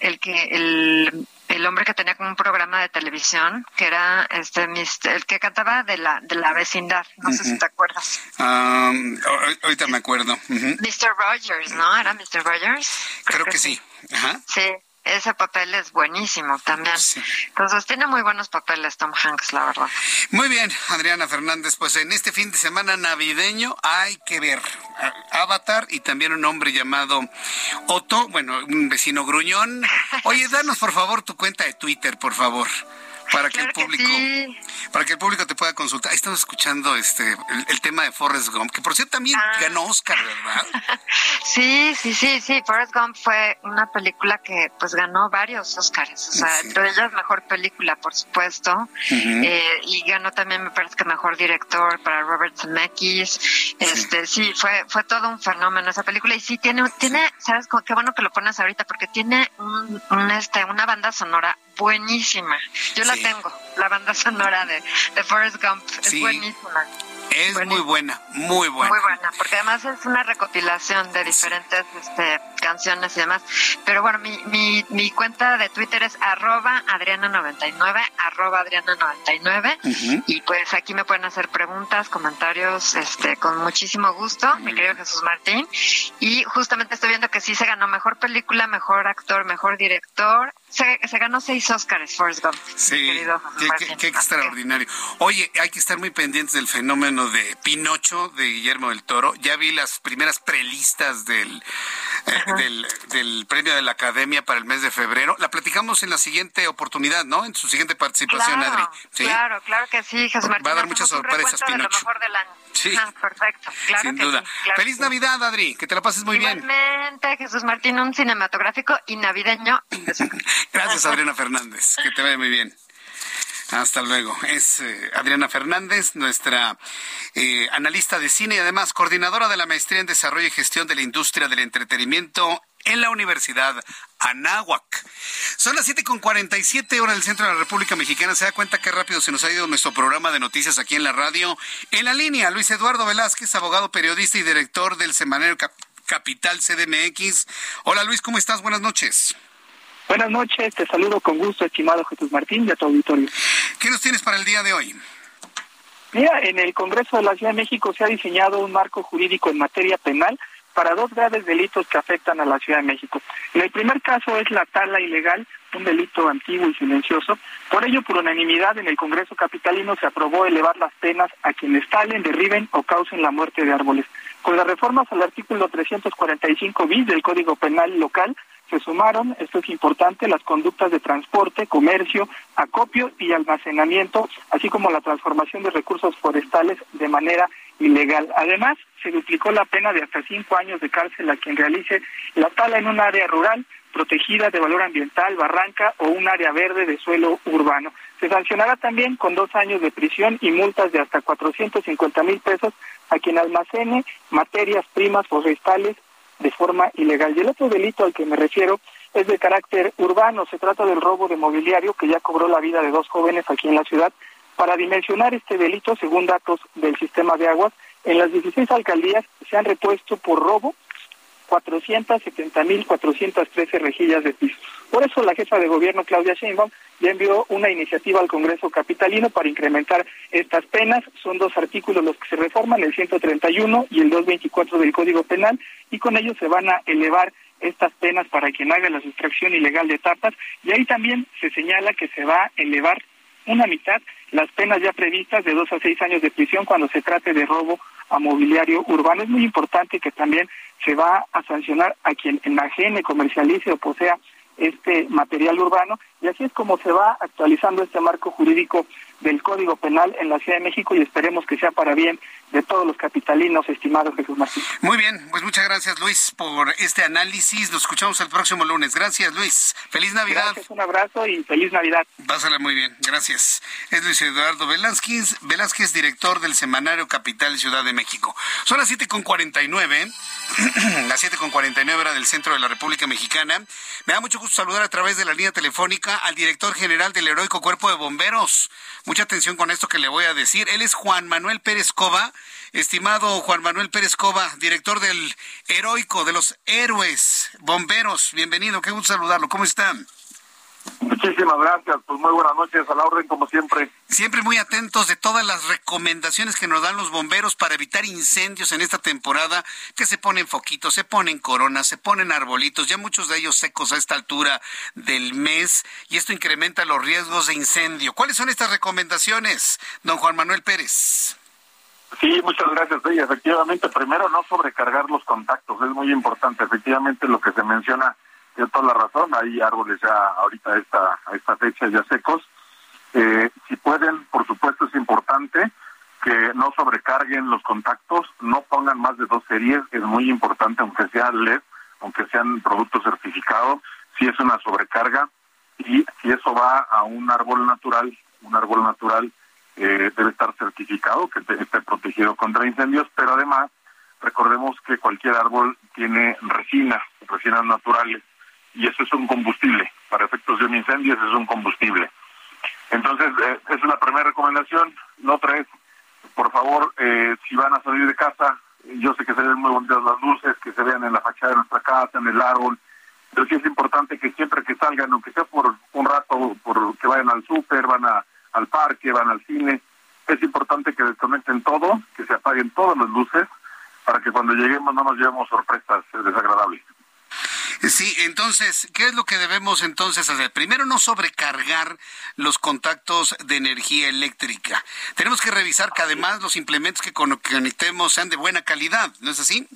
el que el el hombre que tenía como un programa de televisión que era este el que cantaba de la de la vecindad. No sé si te acuerdas. Ahorita me acuerdo. Mr. Rogers no era Mr. Rogers creo, que, sí, Ajá. sí ese papel es buenísimo también. Entonces tiene muy buenos papeles Tom Hanks, la verdad. Muy bien, Adriana Fernández, pues en este fin de semana navideño hay que ver Avatar y también un hombre llamado Otto, bueno, un vecino gruñón. Oye, danos por favor tu cuenta de Twitter, por favor para que el público para que el público te pueda consultar. estamos escuchando este el, tema de Forrest Gump, que por cierto también ah. ganó Oscar, ¿verdad? *laughs* Sí, sí, sí, sí. Forrest Gump fue una película que pues ganó varios Oscars, o sea, entre ellas mejor película, por supuesto, eh, y ganó también me parece que mejor director para Robert Zemeckis. Este, sí, fue fue todo un fenómeno esa película y sí tiene tiene, sabes qué bueno que lo pones ahorita porque tiene un, un este una banda sonora buenísima. Yo la tengo, la banda sonora de, de Forrest Gump. Es buenísima. Es muy buena, muy buena. Muy buena, porque además es una recopilación de diferentes este, canciones y demás. Pero bueno, mi, mi, mi cuenta de Twitter es arroba adriana99, arroba adriana99. Y pues aquí me pueden hacer preguntas, comentarios, este, con muchísimo gusto, mi querido Jesús Martín. Y justamente estoy viendo que sí se ganó mejor película, mejor actor, mejor director se, ganó seis Oscars, Forrest Gump. Sí, qué, extraordinario. Oye, hay que estar muy pendientes del fenómeno de Pinocho de Guillermo del Toro. Ya vi las primeras prelistas del, eh, del, premio de la Academia para el mes de febrero. La platicamos en la siguiente oportunidad, ¿no? En su siguiente participación, Adri. Claro, claro que sí, Jesús Martín. Va a dar muchas sorpresas, Pinocho. Sí. perfecto, claro Sin duda. Feliz Navidad, Adri, que te la pases muy bien. Igualmente, Jesús Martín, un cinematográfico y navideño. *laughs* Gracias, Adriana Fernández. Que te vaya muy bien. Hasta luego. Es eh, Adriana Fernández, nuestra eh, analista de cine y además coordinadora de la Maestría en Desarrollo y Gestión de la Industria del Entretenimiento en la Universidad Anáhuac. Son las 7.47 horas del centro de la República Mexicana. Se da cuenta qué rápido se nos ha ido nuestro programa de noticias aquí en la radio. En la línea, Luis Eduardo Velázquez, abogado, periodista y director del semanario Capital CDMX. Hola Luis, ¿cómo estás? Buenas noches. Buenas noches, te saludo con gusto, estimado Jesús Martín y a tu auditorio. ¿Qué nos tienes para el día de hoy? Mira, en el Congreso de la Ciudad de México se ha diseñado un marco jurídico en materia penal para dos graves delitos que afectan a la Ciudad de México. En el primer caso es la tala ilegal, un delito antiguo y silencioso. Por ello, por unanimidad en el Congreso Capitalino se aprobó elevar las penas a quienes talen, derriben o causen la muerte de árboles. Con las reformas al artículo 345 bis del Código Penal local, se sumaron, esto es importante, las conductas de transporte, comercio, acopio y almacenamiento, así como la transformación de recursos forestales de manera ilegal. Además, se duplicó la pena de hasta cinco años de cárcel a quien realice la tala en un área rural protegida de valor ambiental, barranca o un área verde de suelo urbano. Se sancionará también con dos años de prisión y multas de hasta 450 mil pesos a quien almacene materias primas forestales de forma ilegal. Y el otro delito al que me refiero es de carácter urbano. Se trata del robo de mobiliario que ya cobró la vida de dos jóvenes aquí en la ciudad. Para dimensionar este delito, según datos del sistema de aguas, en las 16 alcaldías se han repuesto por robo 470.413 rejillas de piso. Por eso la jefa de gobierno, Claudia Sheinbaum, ya envió una iniciativa al Congreso Capitalino para incrementar estas penas. Son dos artículos los que se reforman, el 131 y el 224 del Código Penal, y con ellos se van a elevar estas penas para quien haga la sustracción ilegal de tapas. Y ahí también se señala que se va a elevar una mitad las penas ya previstas de dos a seis años de prisión cuando se trate de robo a mobiliario urbano. Es muy importante que también se va a sancionar a quien enajene, comercialice o posea este material urbano y así es como se va actualizando este marco jurídico del Código Penal en la Ciudad de México y esperemos que sea para bien de todos los capitalinos, estimados Jesús Martín. Muy bien, pues muchas gracias Luis por este análisis. Nos escuchamos el próximo lunes. Gracias Luis. Feliz Navidad. Gracias, un abrazo y feliz Navidad. Pásala muy bien, gracias. Es Luis Eduardo Velázquez, Velázquez, director del semanario Capital Ciudad de México. Son las 7.49, *clears throat* las 7.49 hora del centro de la República Mexicana. Me da mucho gusto saludar a través de la línea telefónica al director general del Heroico Cuerpo de Bomberos. Mucha atención con esto que le voy a decir. Él es Juan Manuel Pérez Cova. Estimado Juan Manuel Pérez Cova, director del Heroico, de los Héroes Bomberos. Bienvenido, qué gusto saludarlo. ¿Cómo están? Muchísimas gracias, pues muy buenas noches, a la orden como siempre. Siempre muy atentos de todas las recomendaciones que nos dan los bomberos para evitar incendios en esta temporada, que se ponen foquitos, se ponen coronas, se ponen arbolitos, ya muchos de ellos secos a esta altura del mes, y esto incrementa los riesgos de incendio. ¿Cuáles son estas recomendaciones, don Juan Manuel Pérez? Sí, muchas gracias. Sí, efectivamente, primero no sobrecargar los contactos, es muy importante. Efectivamente, lo que se menciona tiene toda la razón, hay árboles ya ahorita a esta, a esta fecha ya secos. Eh, si pueden, por supuesto es importante que no sobrecarguen los contactos, no pongan más de dos series, es muy importante, aunque sean LED, aunque sean productos certificados, si es una sobrecarga y si eso va a un árbol natural, un árbol natural eh, debe estar certificado, que esté protegido contra incendios, pero además recordemos que cualquier árbol tiene resina, resinas naturales, y eso es un combustible. Para efectos de un incendio, eso es un combustible. Entonces, eh, es la primera recomendación. La otra es, por favor, eh, si van a salir de casa, yo sé que se ven muy bonitas las luces, que se vean en la fachada de nuestra casa, en el árbol, pero sí es importante que siempre que salgan, aunque sea por un rato, por que vayan al súper, van a, al parque, van al cine, es importante que desconecten todo, que se apaguen todas las luces, para que cuando lleguemos no nos llevemos sorpresas desagradables. Sí, entonces, ¿qué es lo que debemos entonces hacer? Primero, no sobrecargar los contactos de energía eléctrica. Tenemos que revisar que además los implementos que conectemos sean de buena calidad, ¿no es así?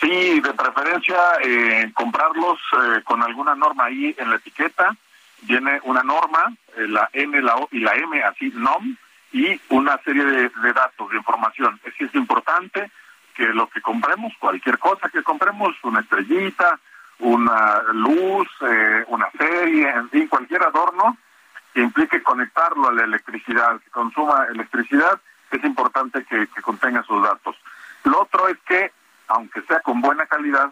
Sí, de preferencia eh, comprarlos eh, con alguna norma ahí en la etiqueta. Viene una norma, eh, la N, la O y la M, así NOM, y una serie de, datos, de información. Es, es importante que lo que compremos, cualquier cosa que compremos, una estrellita, una luz, eh, una serie, en fin, cualquier adorno que implique conectarlo a la electricidad, que consuma electricidad, es importante que, que contenga sus datos. Lo otro es que, aunque sea con buena calidad,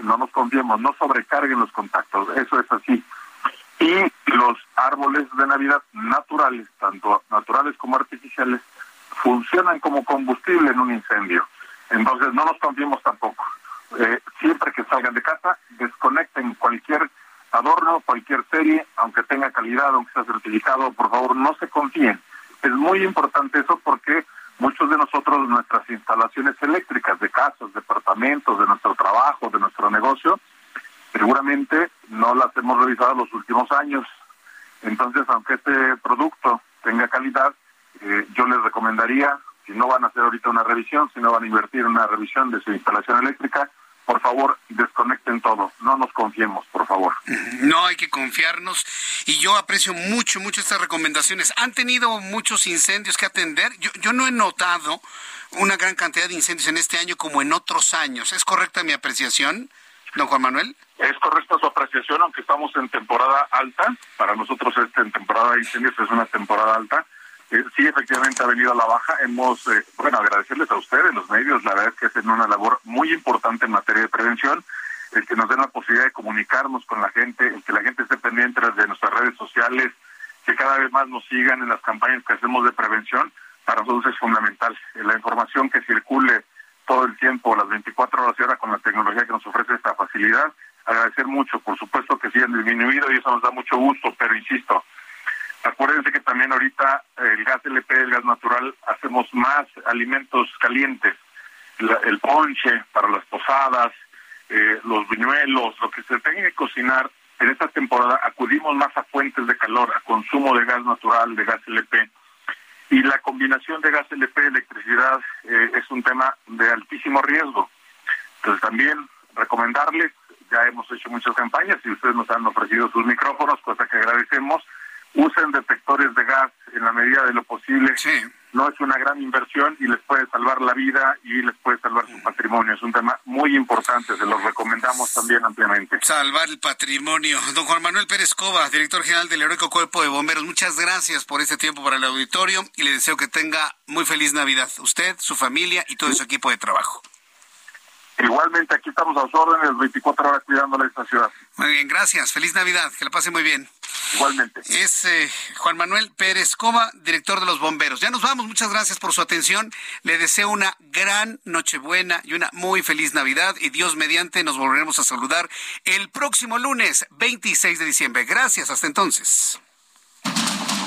no nos confiemos, no sobrecarguen los contactos, eso es así. Y los árboles de Navidad naturales, tanto naturales como artificiales, funcionan como combustible en un incendio. Entonces no nos confiemos tampoco. Eh, siempre que salgan de casa, desconecten cualquier adorno, cualquier serie, aunque tenga calidad, aunque sea certificado, por favor no se confíen. Es muy importante eso porque muchos de nosotros, nuestras instalaciones eléctricas de casas, departamentos, de nuestro trabajo, de nuestro negocio, seguramente no las hemos revisado los últimos años. Entonces, aunque este producto tenga calidad, eh, yo les recomendaría si no van a hacer ahorita una revisión, si no van a invertir en una revisión de su instalación eléctrica, por favor, desconecten todo, no nos confiemos, por favor. No hay que confiarnos y yo aprecio mucho, mucho estas recomendaciones. Han tenido muchos incendios que atender. Yo, yo no he notado una gran cantidad de incendios en este año como en otros años. ¿Es correcta mi apreciación, don Juan Manuel? Es correcta su apreciación, aunque estamos en temporada alta. Para nosotros este en temporada de incendios es una temporada alta eh, sí, efectivamente ha venido a la baja. Hemos, eh, bueno, agradecerles a ustedes, los medios, la verdad es que hacen una labor muy importante en materia de prevención, el que nos den la posibilidad de comunicarnos con la gente, el que la gente esté pendiente de nuestras redes sociales, que cada vez más nos sigan en las campañas que hacemos de prevención, para nosotros es fundamental. Eh, la información que circule todo el tiempo, las 24 horas y ahora con la tecnología que nos ofrece esta facilidad, agradecer mucho, por supuesto que sí han disminuido y eso nos da mucho gusto, pero insisto, Acuérdense que también ahorita el gas LP, el gas natural, hacemos más alimentos calientes, el ponche para las posadas, eh, los buñuelos, lo que se tenga que cocinar. En esta temporada acudimos más a fuentes de calor, a consumo de gas natural, de gas LP. Y la combinación de gas LP y electricidad eh, es un tema de altísimo riesgo. Entonces también recomendarles, ya hemos hecho muchas campañas y ustedes nos han ofrecido sus micrófonos, cosa que agradecemos usen detectores de gas en la medida de lo posible. No es una gran inversión y les puede salvar la vida y les puede salvar su patrimonio. Es un tema muy importante, se lo recomendamos también ampliamente. Salvar el patrimonio. Don Juan Manuel Pérez Cova, director general del Heroico Cuerpo de Bomberos, muchas gracias por este tiempo para el auditorio y le deseo que tenga muy feliz Navidad. Usted, su familia y todo su equipo de trabajo. Igualmente, aquí estamos a sus órdenes 24 horas cuidando esta ciudad. Muy bien, gracias. Feliz Navidad. Que la pase muy bien. Igualmente. Es eh, Juan Manuel Pérez Cova, director de los bomberos. Ya nos vamos. Muchas gracias por su atención. Le deseo una gran Nochebuena y una muy feliz Navidad. Y Dios mediante nos volveremos a saludar el próximo lunes 26 de diciembre. Gracias. Hasta entonces.